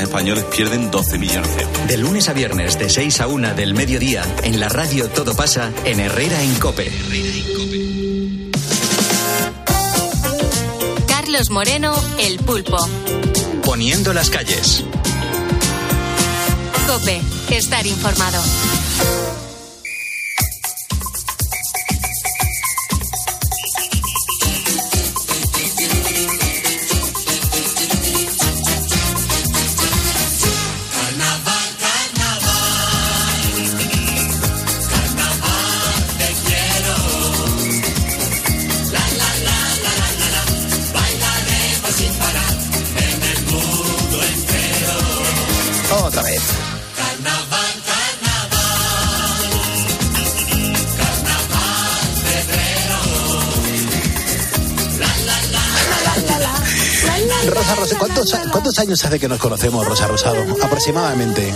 españoles pierden 12 millones de euros. De lunes a viernes, de 6 a 1 del mediodía, en la radio Todo pasa en Herrera en Cope. Carlos Moreno, El Pulpo. Poniendo las calles. Cope, estar informado. Años hace que nos conocemos, Rosa Rosado? Aproximadamente.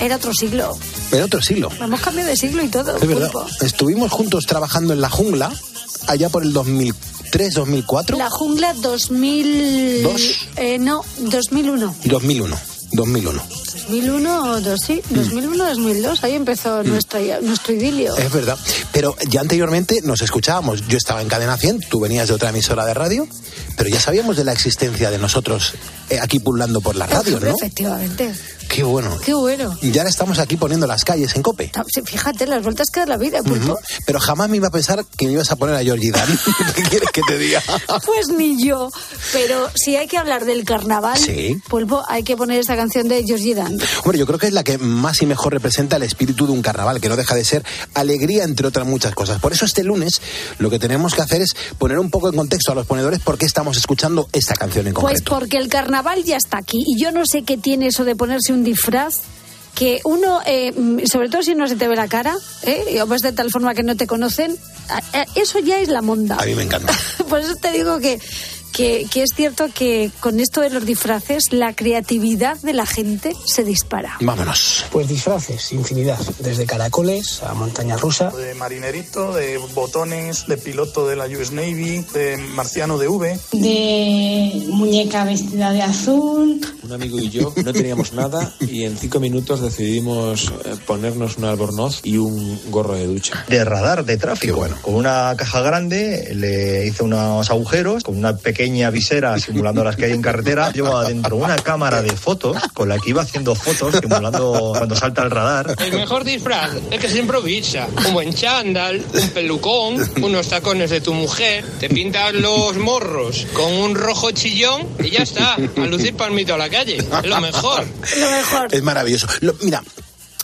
Era otro siglo. En otro siglo. Hemos cambiado de siglo y todo. Es verdad. Estuvimos juntos trabajando en la jungla allá por el 2003, 2004. La jungla 2000. Dos. Eh, no, 2001. 2001. 2001. 2001 o dos, sí. Mm. 2001 2002. Ahí empezó nuestra, nuestro idilio. Es verdad. Pero ya anteriormente nos escuchábamos. Yo estaba en Cadena 100, tú venías de otra emisora de radio, pero ya sabíamos de la existencia de nosotros eh, aquí pululando por la radio, ¿no? Efectivamente. Qué bueno. Qué bueno. Y ahora estamos aquí poniendo las calles en cope. Fíjate, las vueltas que da la vida, pulpo. Ujú. Pero jamás me iba a pensar que me ibas a poner a Georgie Dan. ¿Qué quieres que te diga? Pues ni yo. Pero si hay que hablar del carnaval, Sí. pulpo, hay que poner esta canción de Georgie Dan. Hombre, yo creo que es la que más y mejor representa el espíritu de un carnaval, que no deja de ser alegría, entre otras muchas cosas. Por eso este lunes lo que tenemos que hacer es poner un poco en contexto a los ponedores por qué estamos escuchando esta canción en Pues concreto. porque el carnaval ya está aquí y yo no sé qué tiene eso de ponerse un disfraz que uno, eh, mm, sobre todo si no se te ve la cara, ¿eh? o vas de tal forma que no te conocen, eso ya es la monda. A mí me encanta. Por eso te digo que, que, que es cierto que con esto de los disfraces la creatividad de la gente se dispara. Vámonos. Pues disfraces, infinidad, desde caracoles a montaña rusa. De marinerito, de botones, de piloto de la US Navy, de marciano de V. de muñeca vestida de azul. Un amigo y yo no teníamos nada y en cinco minutos decidimos eh, ponernos un albornoz y un gorro de ducha. de radar de tráfico. Con una caja grande le hice unos agujeros, con una pequeña visera simulando las que hay en carretera. Llevaba dentro una cámara de fotos con la que iba haciendo fotos simulando cuando salta el radar. El mejor disfraz es que se improvisa. Un buen chándal, un pelucón, unos tacones de tu mujer, te pintas los morros con un rojo chillón y ya está. A lucir palmito a la calle. Es lo mejor. Lo mejor. Es maravilloso. Lo- mira.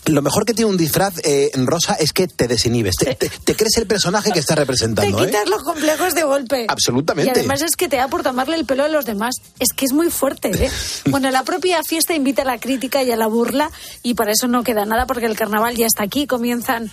Lo mejor que tiene un disfraz eh, en rosa es que te desinhibes, te, te- te crees el personaje que estás Te representando. ¿eh? quitas los complejos de golpe. Absolutamente. Y además es que te da por tomarle el pelo a los demás. Es que es muy fuerte, ¿eh? Bueno, la propia fiesta invita a la crítica y a la burla y para eso no queda nada porque el carnaval ya está aquí. Comienzan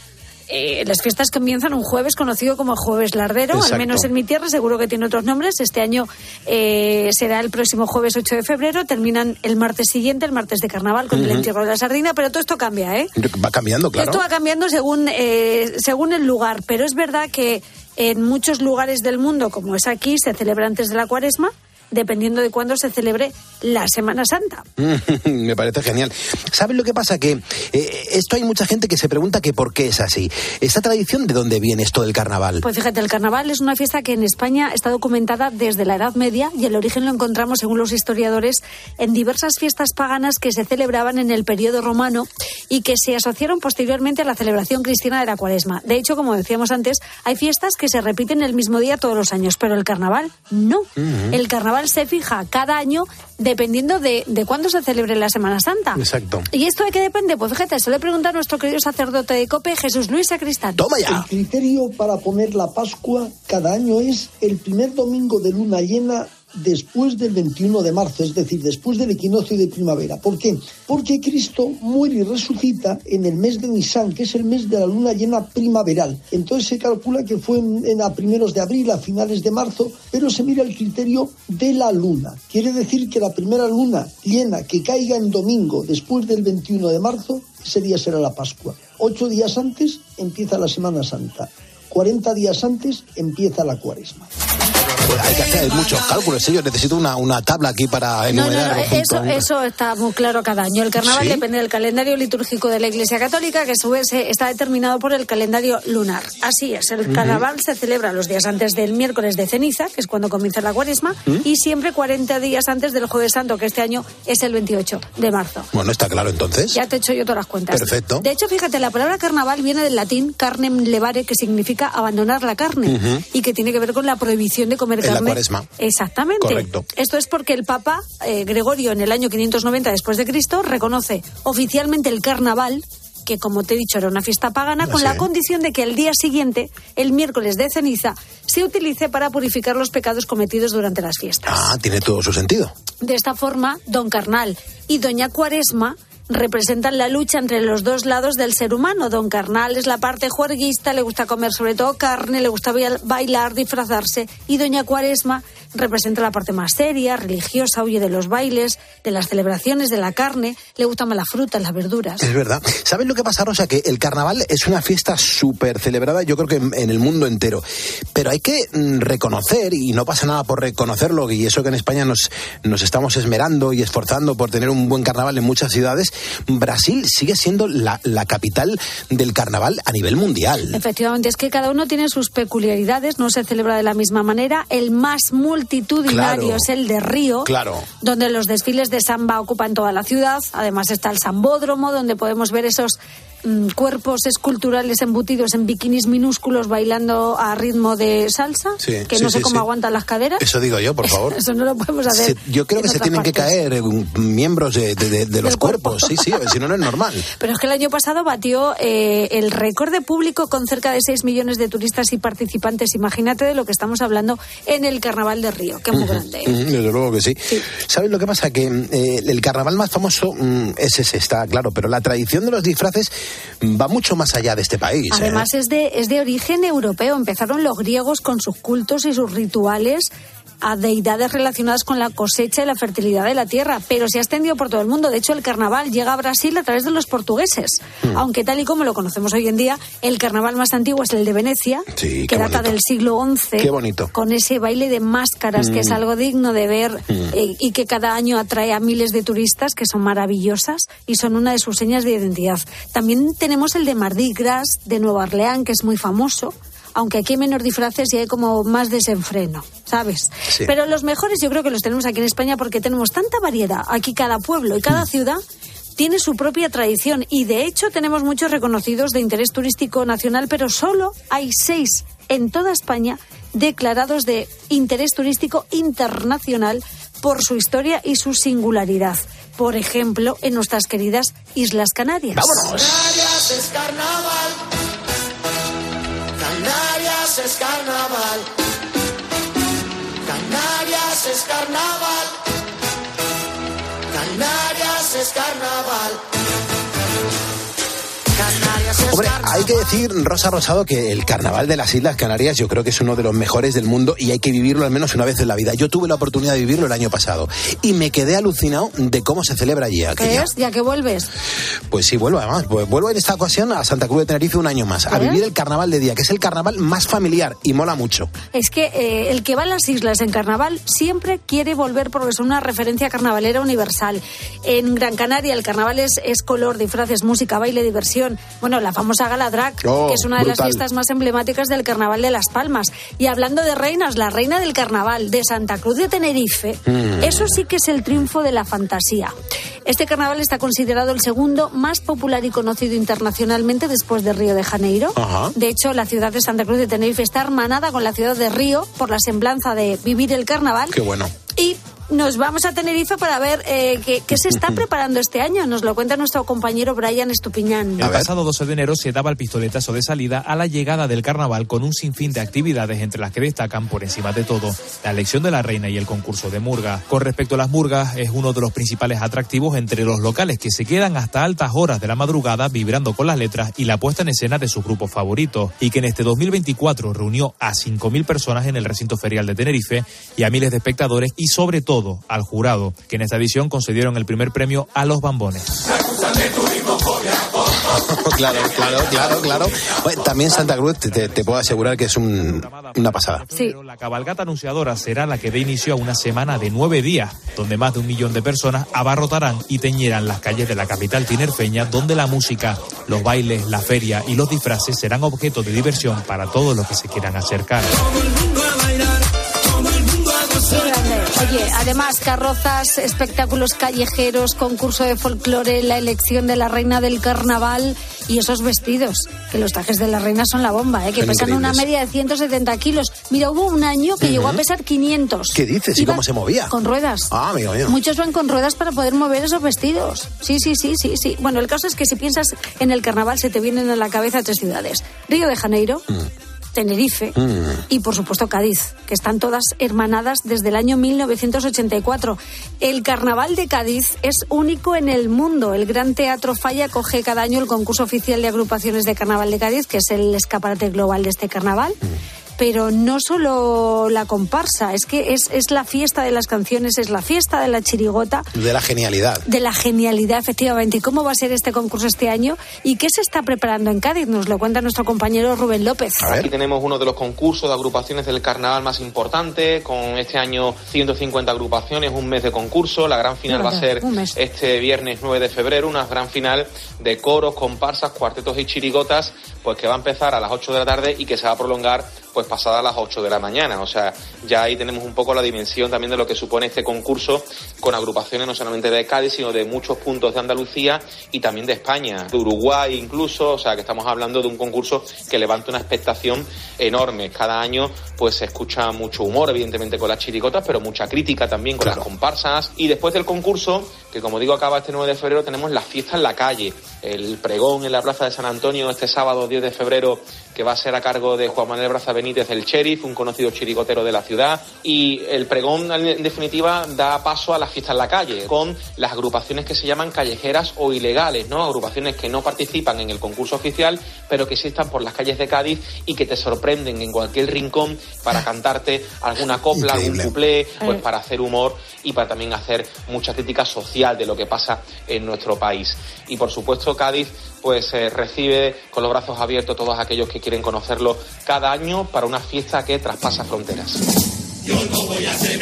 eh, las fiestas comienzan un jueves conocido como Jueves Lardero, Exacto. al menos en mi tierra, seguro que tiene otros nombres. Este año eh, será el próximo jueves 8 de febrero, terminan el martes siguiente, el martes de carnaval, con el entierro de la sardina, pero todo esto cambia, ¿eh? Va cambiando, claro. Esto va cambiando según, eh, según el lugar, pero es verdad que en muchos lugares del mundo, como es aquí, se celebra antes de la cuaresma, dependiendo de cuándo se celebre la Semana Santa. Me parece genial. ¿Sabes lo que pasa? Que eh, esto hay mucha gente que se pregunta que por qué es así. ¿Esta tradición de dónde viene esto del carnaval? Pues fíjate, el carnaval es una fiesta que en España está documentada desde la Edad Media y el origen lo encontramos, según los historiadores, en diversas fiestas paganas que se celebraban en el periodo romano y que se asociaron posteriormente a la celebración cristiana de la cuaresma. De hecho, como decíamos antes, hay fiestas que se repiten el mismo día todos los años, pero el carnaval no. El carnaval se fija cada año dependiendo de, de cuándo se celebre la Semana Santa. Exacto. ¿Y esto de qué depende? Pues fíjate, se lo he preguntado a nuestro querido sacerdote de COPE, Jesús Luis Sacristán. Toma El criterio para poner la Pascua cada año es el primer domingo de luna llena después del 21 de marzo, es decir, después del equinoccio de primavera. ¿Por qué? Porque Cristo muere y resucita en el mes de Nisan, que es el mes de la luna llena primaveral. Entonces se calcula que fue en, en a primeros de abril, a finales de marzo, pero se mira el criterio de la luna. Quiere decir que la primera luna llena que caiga en domingo después del 21 de marzo, ese día será la Pascua. Ocho días antes empieza la Semana Santa. 40 días antes empieza la cuaresma. Pues hay que hacer muchos cálculos. ¿eh? Yo necesito una, una tabla aquí para No, no, enumerar. no, junto eso, eso está muy claro cada año. El carnaval ¿Sí? depende del calendario litúrgico de la Iglesia Católica, que a su vez eh, está determinado por el calendario lunar. Así es, el carnaval se celebra los días antes del miércoles de ceniza, que es cuando comienza la cuaresma, ¿Mm? y siempre 40 días antes del jueves santo, que este año es el 28 de marzo. Bueno, está claro entonces. Ya te he hecho yo todas las cuentas. Perfecto. De hecho, fíjate, la palabra carnaval viene del latín carnem levare, que significa abandonar la carne y que tiene que ver con la prohibición de comer En la cuaresma. Exactamente. Correcto. Esto es porque el Papa eh, Gregorio, en el año 590 después de Cristo, reconoce oficialmente el carnaval que como te he dicho era una fiesta pagana, con la condición de que el día siguiente, el miércoles de ceniza, se utilice para purificar los pecados cometidos durante las fiestas. Ah, tiene todo su sentido. De esta forma, Don Carnal y Doña Cuaresma representan la lucha entre los dos lados del ser humano. Don Carnal es la parte juerguista, le gusta comer sobre todo carne, le gusta bail- bailar, disfrazarse. Y Doña Cuaresma representa la parte más seria, religiosa, huye de los bailes, de las celebraciones, de la carne, le gustan más las frutas, las verduras. Es verdad. ¿Sabes lo que pasa, Rosa? Que el carnaval es una fiesta súper celebrada, yo creo que en, en el mundo entero. Pero hay que mm, reconocer, y no pasa nada por reconocerlo, y eso que en España nos, nos estamos esmerando y esforzando por tener un buen carnaval en muchas ciudades, Brasil sigue siendo la, la capital del carnaval a nivel mundial. Efectivamente, es que cada uno tiene sus peculiaridades, no se celebra de la misma manera. El más multitudinario Claro. es el de Río, Claro. donde los desfiles de samba ocupan toda la ciudad. Además está el sambódromo, donde podemos ver esos cuerpos esculturales embutidos en bikinis minúsculos bailando a ritmo de salsa, Sí, que sí, no sé sí, cómo aguantan las caderas. Eso digo yo, por favor. Eso no lo podemos hacer. Se- yo creo que se tienen que caer eh, miembros de, de- de- de los cuerpo. cuerpos, sí, sí, si no, no es normal. Pero es que el año pasado batió eh, el récord de público con cerca de 6 millones de turistas y participantes. Imagínate de lo que estamos hablando en el Carnaval de Río, que es muy grande. ¿eh? Desde luego que sí. ¿Sabes lo que pasa? Que eh, el carnaval más famoso mm, es ese, está claro, pero la tradición de los disfraces va mucho más allá de este país. ¿eh? Además es de, es de origen europeo. Empezaron los griegos con sus cultos y sus rituales a deidades relacionadas con la cosecha y la fertilidad de la tierra, pero se ha extendido por todo el mundo. De hecho, el carnaval llega a Brasil a través de los portugueses, Hmm. aunque tal y como lo conocemos hoy en día, el carnaval más antiguo es el de Venecia, Sí, que data bonito. del siglo XI, Qué bonito. con ese baile de máscaras que es Mm. algo digno de ver Mm. eh, y que cada año atrae a miles de turistas que son maravillosas y son una de sus señas de identidad. También tenemos el de Mardi Gras de Nueva Orleans, que es muy famoso. Aunque aquí hay menos disfraces y hay como más desenfreno, ¿sabes? Sí. Pero los mejores yo creo que los tenemos aquí en España porque tenemos tanta variedad. Aquí cada pueblo y cada ciudad tiene su propia tradición y de hecho tenemos muchos reconocidos de interés turístico nacional, pero solo hay seis en toda España declarados de interés turístico internacional por su historia y su singularidad. Por ejemplo, en nuestras queridas Islas Canarias. Canarias es carnaval. Canarias es carnaval. Canarias es carnaval. Canarias es carnaval. Hombre, hay que decir, Rosa Rosado, que el carnaval de las Islas Canarias yo creo que es uno de los mejores del mundo y hay que vivirlo al menos una vez en la vida. Yo tuve la oportunidad de vivirlo el año pasado y me quedé alucinado de cómo se celebra allí. ¿Qué aquello. es? ¿Ya que vuelves? Pues sí, vuelvo además. Pues vuelvo en esta ocasión a Santa Cruz de Tenerife un año más, a vivir el carnaval de día, que es el carnaval más familiar y mola mucho. Es que eh, el que va a las islas en carnaval siempre quiere volver porque son una referencia carnavalera universal. En Gran Canaria el carnaval es, es color, disfraces, música, baile, diversión. Bueno, la famosa gala drag, Oh, que es una de las brutal. fiestas más emblemáticas del carnaval de Las Palmas. Y hablando de reinas, la reina del carnaval de Santa Cruz de Tenerife, Mm. eso sí que es el triunfo de la fantasía. Este carnaval está considerado el segundo más popular y conocido internacionalmente después de Río de Janeiro. Ajá. De hecho, la ciudad de Santa Cruz de Tenerife está hermanada con la ciudad de Río por la semblanza de vivir el carnaval. Qué bueno. Y nos vamos a Tenerife para ver eh, qué, qué se está preparando este año. Nos lo cuenta nuestro compañero Brian Estupiñán. El pasado 12 de enero se daba el pistoletazo de salida a la llegada del carnaval con un sinfín de actividades entre las que destacan por encima de todo la elección de la reina y el concurso de murga. Con respecto a las murgas, es uno de los principales atractivos entre los locales que se quedan hasta altas horas de la madrugada vibrando con las letras y la puesta en escena de sus grupos favoritos y que en este 2024 reunió a 5.000 personas en el recinto ferial de Tenerife y a miles de espectadores y sobre todo al jurado, que en esta edición concedieron el primer premio a los bambones. claro, claro, claro, claro. Bueno, también Santa Cruz, te, puedo asegurar que es un- una pasada. Pero la cabalgata anunciadora será la que dé inicio a una semana de nueve días, donde más de un millón de personas abarrotarán y teñirán las calles de la capital tinerfeña, donde la música, los bailes, la feria y los disfraces serán objeto de diversión para todos los que se quieran acercar. Además, carrozas, espectáculos callejeros, concurso de folclore, la elección de la reina del carnaval y esos vestidos, que los trajes de la reina son la bomba, ¿eh? que Son pesan una media de 170 kilos. Mira, hubo un año que llegó a pesar 500. ¿Qué dices? ¿Y Iba cómo se movía? Con ruedas. Ah, amigo mío. Muchos van con ruedas para poder mover esos vestidos. Sí, sí, sí, sí, sí. Bueno, el caso es que si piensas en el carnaval se te vienen a la cabeza tres ciudades. Río de Janeiro, Tenerife y por supuesto Cádiz, que están todas hermanadas desde el año 1984. El carnaval de Cádiz es único en el mundo. El Gran Teatro Falla coge cada año el concurso oficial de agrupaciones de carnaval de Cádiz, que es el escaparate global de este carnaval. Pero no solo la comparsa, es que es, es la fiesta de las canciones, es la fiesta de la chirigota, De la genialidad. de la genialidad, efectivamente. ¿Y cómo va a ser este concurso este año? ¿Y qué se está preparando en Cádiz? Nos lo cuenta nuestro compañero Rubén López. Aquí tenemos uno de los concursos de agrupaciones del carnaval más importante, con este año 150 agrupaciones, un mes de concurso. La gran final va a ser este viernes 9 de febrero, una gran final de coros, comparsas, cuartetos y chirigotas, pues que va a empezar a las 8 de la tarde y que se va a prolongar pues pasadas las 8 de la mañana. O sea, ya ahí tenemos un poco la dimensión también de lo que supone este concurso con agrupaciones no solamente de Cádiz, sino de muchos puntos de Andalucía y también de España, de Uruguay incluso. O sea, que estamos hablando de un concurso que levanta una expectación enorme. Cada año pues se escucha mucho humor, evidentemente, con las chiricotas, pero mucha crítica también con las comparsas. Y después del concurso, que como digo acaba este 9 de febrero, tenemos la fiesta en la calle, el pregón en la Plaza de San Antonio este sábado 10 de febrero, que va a ser a cargo de Juan Manuel Braza Benítez, el sheriff, un conocido chirigotero de la ciudad. Y el pregón, en definitiva, da paso a la fiesta en la calle, con las agrupaciones que se llaman callejeras o ilegales, ¿no? Agrupaciones que no participan en el concurso oficial, pero que sí están por las calles de Cádiz y que te sorprenden en cualquier rincón para cantarte alguna copla, algún cuplé, pues Eh. para hacer humor y para también hacer mucha crítica social de lo que pasa en nuestro país. Y por supuesto Cádiz pues eh, recibe con los brazos abiertos a todos aquellos que quieren conocerlo cada año para una fiesta que traspasa fronteras.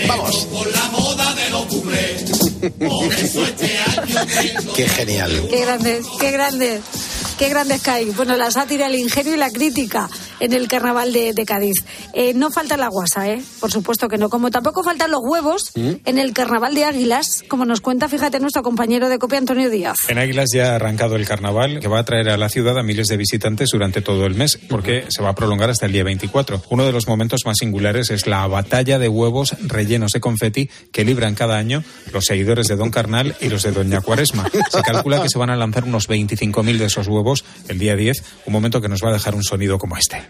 Vamos. Con la moda de los. Por eso este año tengo Qué genial. Qué grande, qué grande. Qué grande es Cádiz. Bueno, la sátira, el ingenio y la crítica en el carnaval de, de Cádiz. Eh, no falta la guasa, ¿eh? Por supuesto que no. Como tampoco faltan los huevos en el carnaval de Águilas, como nos cuenta, fíjate, nuestro compañero de copia, Antonio Díaz. En Águilas ya ha arrancado el carnaval que va a traer a la ciudad a miles de visitantes durante todo el mes porque se va a prolongar hasta el día 24. Uno de los momentos más singulares es la batalla de huevos rellenos de confeti que libran cada año los seguidores de Don Carnal y los de Doña Cuaresma. Se calcula que se van a lanzar unos 25.000 de esos huevos el día 10, un momento que nos va a dejar un sonido como este.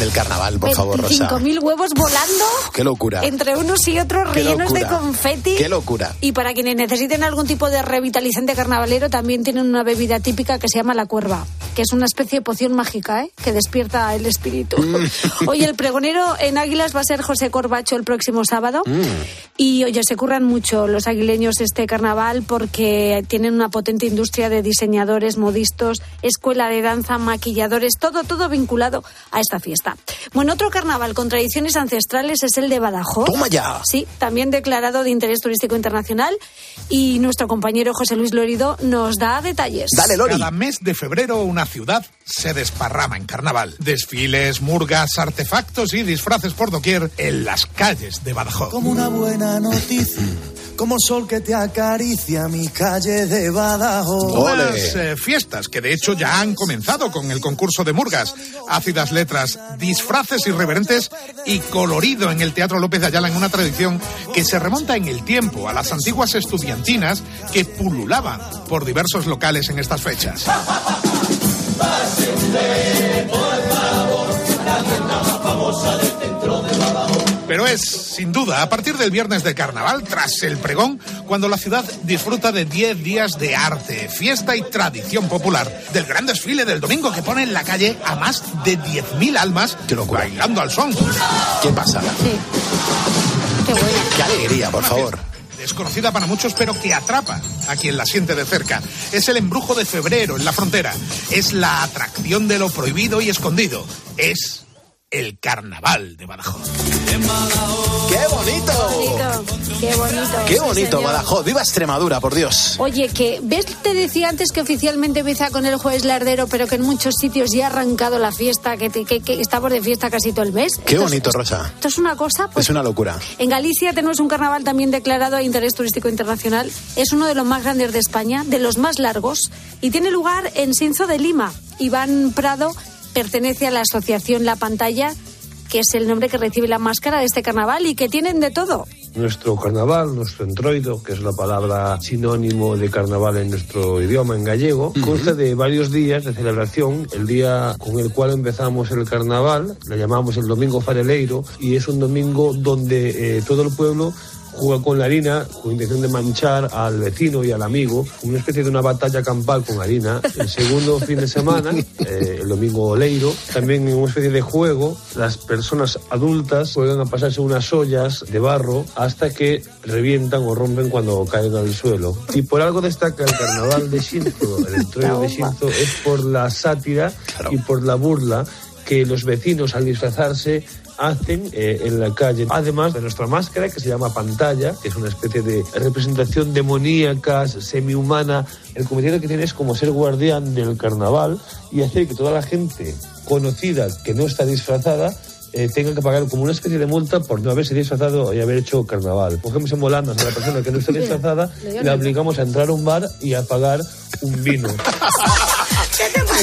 Del carnaval, por favor, Rosa. 5.000 huevos volando Qué locura. entre unos y otros Qué rellenos de confeti. Qué locura. Y para quienes necesiten algún tipo de revitalizante carnavalero, también tienen una bebida típica que se llama la cuerva, que es una especie de poción mágica, ¿eh? que despierta el espíritu. Oye, el pregonero en Águilas va a ser José Corbacho el próximo sábado. Y oye, se curran mucho los aguileños este carnaval porque tienen una potente industria de diseñadores, modistos, escuela de danza, maquilladores, todo, todo vinculado a esta fiesta. Bueno, otro carnaval con tradiciones ancestrales es el de Badajoz. ¡Toma ya! Sí, también declarado de interés turístico internacional. Y nuestro compañero José Luis Lorido nos da detalles. Cada mes de febrero una ciudad se desparrama en carnaval. Desfiles, murgas, artefactos y disfraces por doquier en las calles de Badajoz. Como una buena noticia, como sol que te acaricia mi calle de Badajoz. Unas eh, fiestas que de hecho ya han comenzado con el concurso de murgas, ácidas letras, disfraces irreverentes y colorido en el Teatro López de Ayala en una tradición que se remonta en el tiempo a las antiguas estudiantinas que pululaban por diversos locales en estas fechas. Pero es, sin duda, a partir del viernes de carnaval, tras el pregón, cuando la ciudad disfruta de 10 días de arte, fiesta y tradición popular, del gran desfile del domingo que pone en la calle a más de 10.000 almas bailando al son. ¿Qué pasa? Qué bueno. Qué alegría, por favor. Desconocida para muchos, pero que atrapa a quien la siente de cerca. Es el embrujo de febrero en la frontera. Es la atracción de lo prohibido y escondido. Es el carnaval de Badajoz. ¡Qué bonito! Qué bonito. ¡Qué sí, bonito, señor. Badajoz! ¡Viva Extremadura, por Dios! Oye, que ves, te decía antes que oficialmente empieza con el jueves lardero, pero que en muchos sitios ya ha arrancado la fiesta, que, te- que- que estamos de fiesta casi todo el mes. ¡Qué bonito, Rosa! Esto es una cosa, pues Es una locura. En Galicia tenemos un carnaval también declarado de interés turístico internacional. Es uno de los más grandes de España, de los más largos, y tiene lugar en Sinzo de Lima. Iván Prado pertenece a la asociación La Pantalla, que es el nombre que recibe la máscara de este carnaval y que tienen de todo. Nuestro carnaval, nuestro entroido, que es la palabra sinónimo de carnaval en nuestro idioma, en gallego, consta de varios días de celebración. El día con el cual empezamos el carnaval, le llamamos el Domingo Fareleiro, y es un domingo donde eh, todo el pueblo juega con la harina con intención de manchar al vecino y al amigo, una especie de una batalla campal con harina. El segundo fin de semana, eh, el domingo oleiro, también en una especie de juego, las personas adultas juegan a pasarse unas ollas de barro hasta que revientan o rompen cuando caen al suelo. Y por algo destaca el carnaval de Xinzo, el entroido de Xinzo, es por la sátira y por la burla que los vecinos al disfrazarse hacen eh, en la calle. Además de nuestra máscara, que se llama pantalla, que es una especie de representación demoníaca, semi-humana, el cometido que tiene es como ser guardián del carnaval y hacer que toda la gente conocida que no está disfrazada eh, tenga que pagar como una especie de multa por no haberse disfrazado y haber hecho carnaval. Cogemos en volandas a la persona que no está disfrazada y la obligamos a entrar a un bar y a pagar un vino.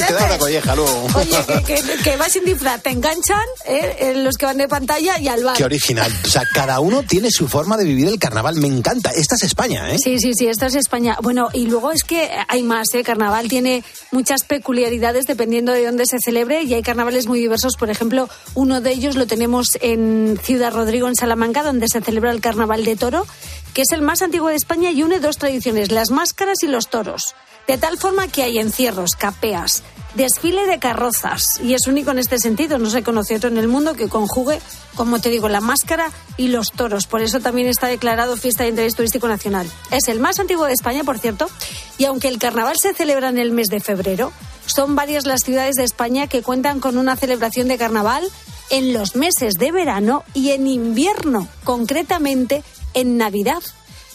Te da una colleja luego. Oye, que, que- que vas sin disfraz, te enganchan eh, los que van de pantalla y al bar. Qué original. O sea, cada uno tiene su forma de vivir el carnaval. Me encanta. Esta es España, ¿eh? Sí, sí, sí, esta es España. Bueno, y luego es que hay más, ¿eh? Carnaval tiene muchas peculiaridades dependiendo de dónde se celebre y hay carnavales muy diversos. Por ejemplo, uno de ellos lo tenemos en Ciudad Rodrigo, en Salamanca, donde se celebra el Carnaval de Toro, que es el más antiguo de España y une dos tradiciones, las máscaras y los toros. De tal forma que hay encierros, capeas, desfile de carrozas, y es único en este sentido, no se conoce otro en el mundo que conjugue, como te digo, la máscara y los toros. Por eso también está declarado fiesta de interés turístico nacional. Es el más antiguo de España, por cierto, y aunque el carnaval se celebra en el mes de febrero, son varias las ciudades de España que cuentan con una celebración de carnaval en los meses de verano y en invierno, concretamente en Navidad.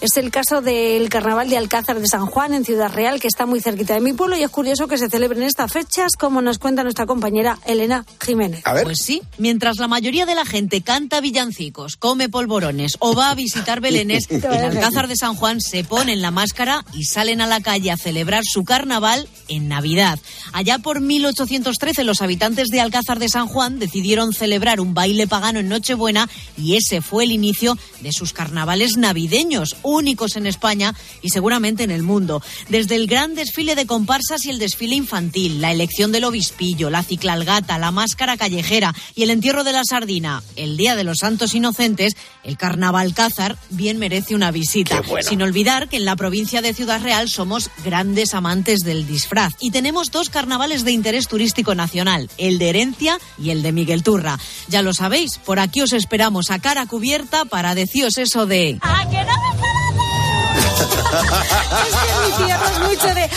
Es el caso del carnaval de Alcázar de San Juan en Ciudad Real, que está muy cerquita de mi pueblo, y es curioso que se celebren estas fechas, como nos cuenta nuestra compañera Elena Jiménez. Pues sí, mientras la mayoría de la gente canta villancicos, come polvorones o va a visitar belenes, en Alcázar de San Juan se ponen la máscara y salen a la calle a celebrar su carnaval en Navidad. Allá por 1813 los habitantes de Alcázar de San Juan decidieron celebrar un baile pagano en Nochebuena y ese fue el inicio de sus carnavales navideños, únicos en España y seguramente en el mundo. Desde el gran desfile de comparsas y el desfile infantil, la elección del obispillo, la ciclalgata, la máscara callejera y el entierro de la sardina, el Día de los Santos Inocentes, el Carnaval Cázar bien merece una visita. Sin olvidar que en la provincia de Ciudad Real somos grandes amantes del disfraz y tenemos dos carnavales de interés turístico nacional, el de Herencia y el de Miguel Turra. Ya lo sabéis, por aquí os esperamos a cara cubierta para deciros eso de... ¡Ah, que no me es que mi tierra mucho de.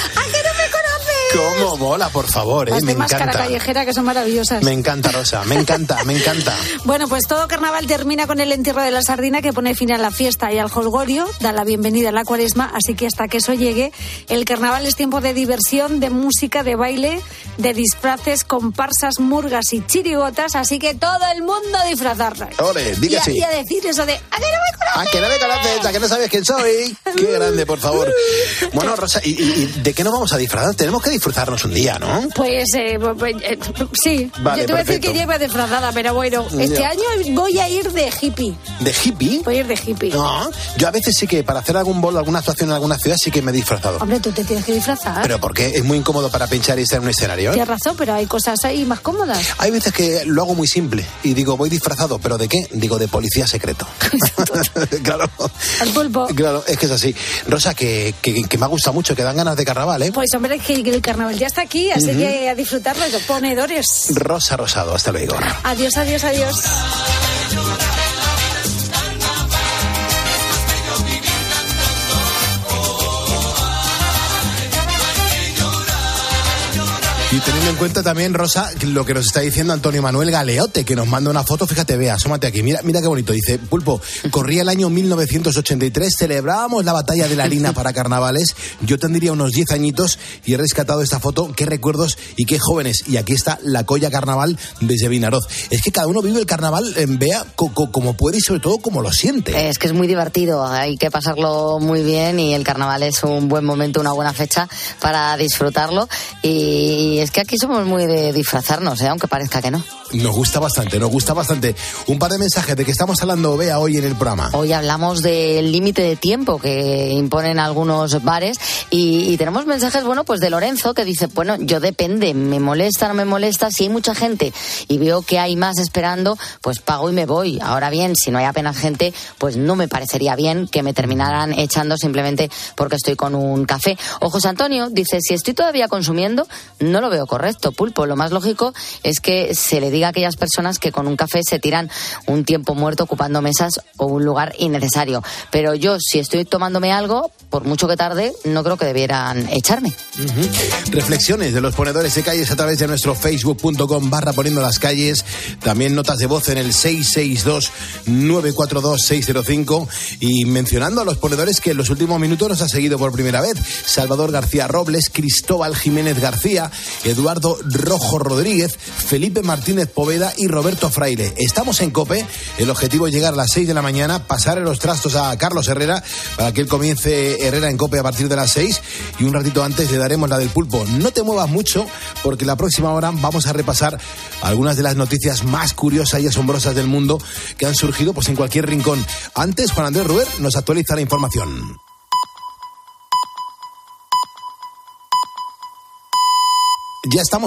¿Cómo mola, por favor? eh? Las Me de máscara encanta. callejera que son maravillosas. Me encanta, Rosa. Me encanta, me encanta. Bueno, pues todo carnaval termina con el entierro de la sardina que pone fin a la fiesta y al holgorio, da la bienvenida a la cuaresma, así que hasta que eso llegue, el carnaval es tiempo de diversión, de música, de baile, de disfraces, comparsas, murgas y chirigotas, así que todo el mundo a disfrazarse. Ole, y, a, sí. y a decir eso de, ¿a que no me conoces? ¿A que no me conoces? ¿A que no sabes quién soy? Qué grande, por favor. Bueno, Rosa, ¿y, y- y de qué nos vamos a disfrazar? Tenemos que disfrazarnos un día, ¿no? Pues, eh, pues, eh, sí, Vale, yo te voy a decir que lleva disfrazada, pero bueno, este Ya. año voy a ir de hippie. ¿De hippie? Voy a ir de hippie. No, yo a veces sí que para hacer algún bolo, alguna actuación en alguna ciudad sí que me he disfrazado. Hombre, tú te tienes que disfrazar. Pero porque es muy incómodo para pinchar y estar en un escenario. ¿eh? Tienes razón, pero hay cosas ahí más cómodas. Hay veces que lo hago muy simple y digo, voy disfrazado, ¿pero de qué? Digo, de policía secreto. claro, Al pulpo. claro, es que es así. Rosa, que, que, que me ha gustado mucho, que dan ganas de carnaval, ¿eh? Pues hombre, que el carnaval ya está aquí, así que a disfrutarlo, ponedores. Rosa Rosado, hasta luego. Adiós, adiós, adiós. Y teniendo en cuenta también, Rosa, lo que nos está diciendo Antonio Manuel Galeote, que nos manda una foto, fíjate, vea, asómate aquí, mira, mira qué bonito, dice, Pulpo, corría el año 1983, celebrábamos la batalla de la harina para carnavales, yo tendría unos 10 añitos y he rescatado esta foto, qué recuerdos y qué jóvenes, y aquí está la colla carnaval desde Vinaroz. Es que cada uno vive el carnaval, en vea, co- como puede y sobre todo como lo siente. Es que es muy divertido, hay que pasarlo muy bien y el carnaval es un buen momento, una buena fecha para disfrutarlo. Y es que aquí somos muy de disfrazarnos, ¿eh? aunque parezca que no. Nos gusta bastante, nos gusta bastante. Un par de mensajes de que estamos hablando, vea, hoy en el programa. Hoy hablamos del límite de tiempo que imponen algunos bares y, y tenemos mensajes, bueno, pues de Lorenzo que dice, bueno, yo depende, me molesta, no me molesta, si hay mucha gente y veo que hay más esperando, pues pago y me voy. Ahora bien, si no hay apenas gente, pues no me parecería bien que me terminaran echando simplemente porque estoy con un café. O José Antonio dice, si estoy todavía consumiendo, no lo veo correcto, pulpo. Lo más lógico es que se le diga a aquellas personas que con un café se tiran un tiempo muerto ocupando mesas o un lugar innecesario. Pero yo, si estoy tomándome algo, por mucho que tarde, no creo que debieran echarme. Reflexiones de los ponedores de calles a través de nuestro facebook.com barra poniendo las calles. También notas de voz en el 662-942-605 y mencionando a los ponedores que en los últimos minutos nos ha seguido por primera vez. Salvador García Robles, Cristóbal Jiménez García, Eduardo Rojo Rodríguez, Felipe Martínez Poveda y Roberto Fraile. Estamos en COPE. El objetivo es llegar a las 6 de la mañana, pasar los trastos a Carlos Herrera para que él comience Herrera en COPE a partir de las 6 y un ratito antes le daremos la del pulpo. No te muevas mucho porque la próxima hora vamos a repasar algunas de las noticias más curiosas y asombrosas del mundo que han surgido pues en cualquier rincón. Antes, Juan Andrés Ruber nos actualiza la información. Ya estamos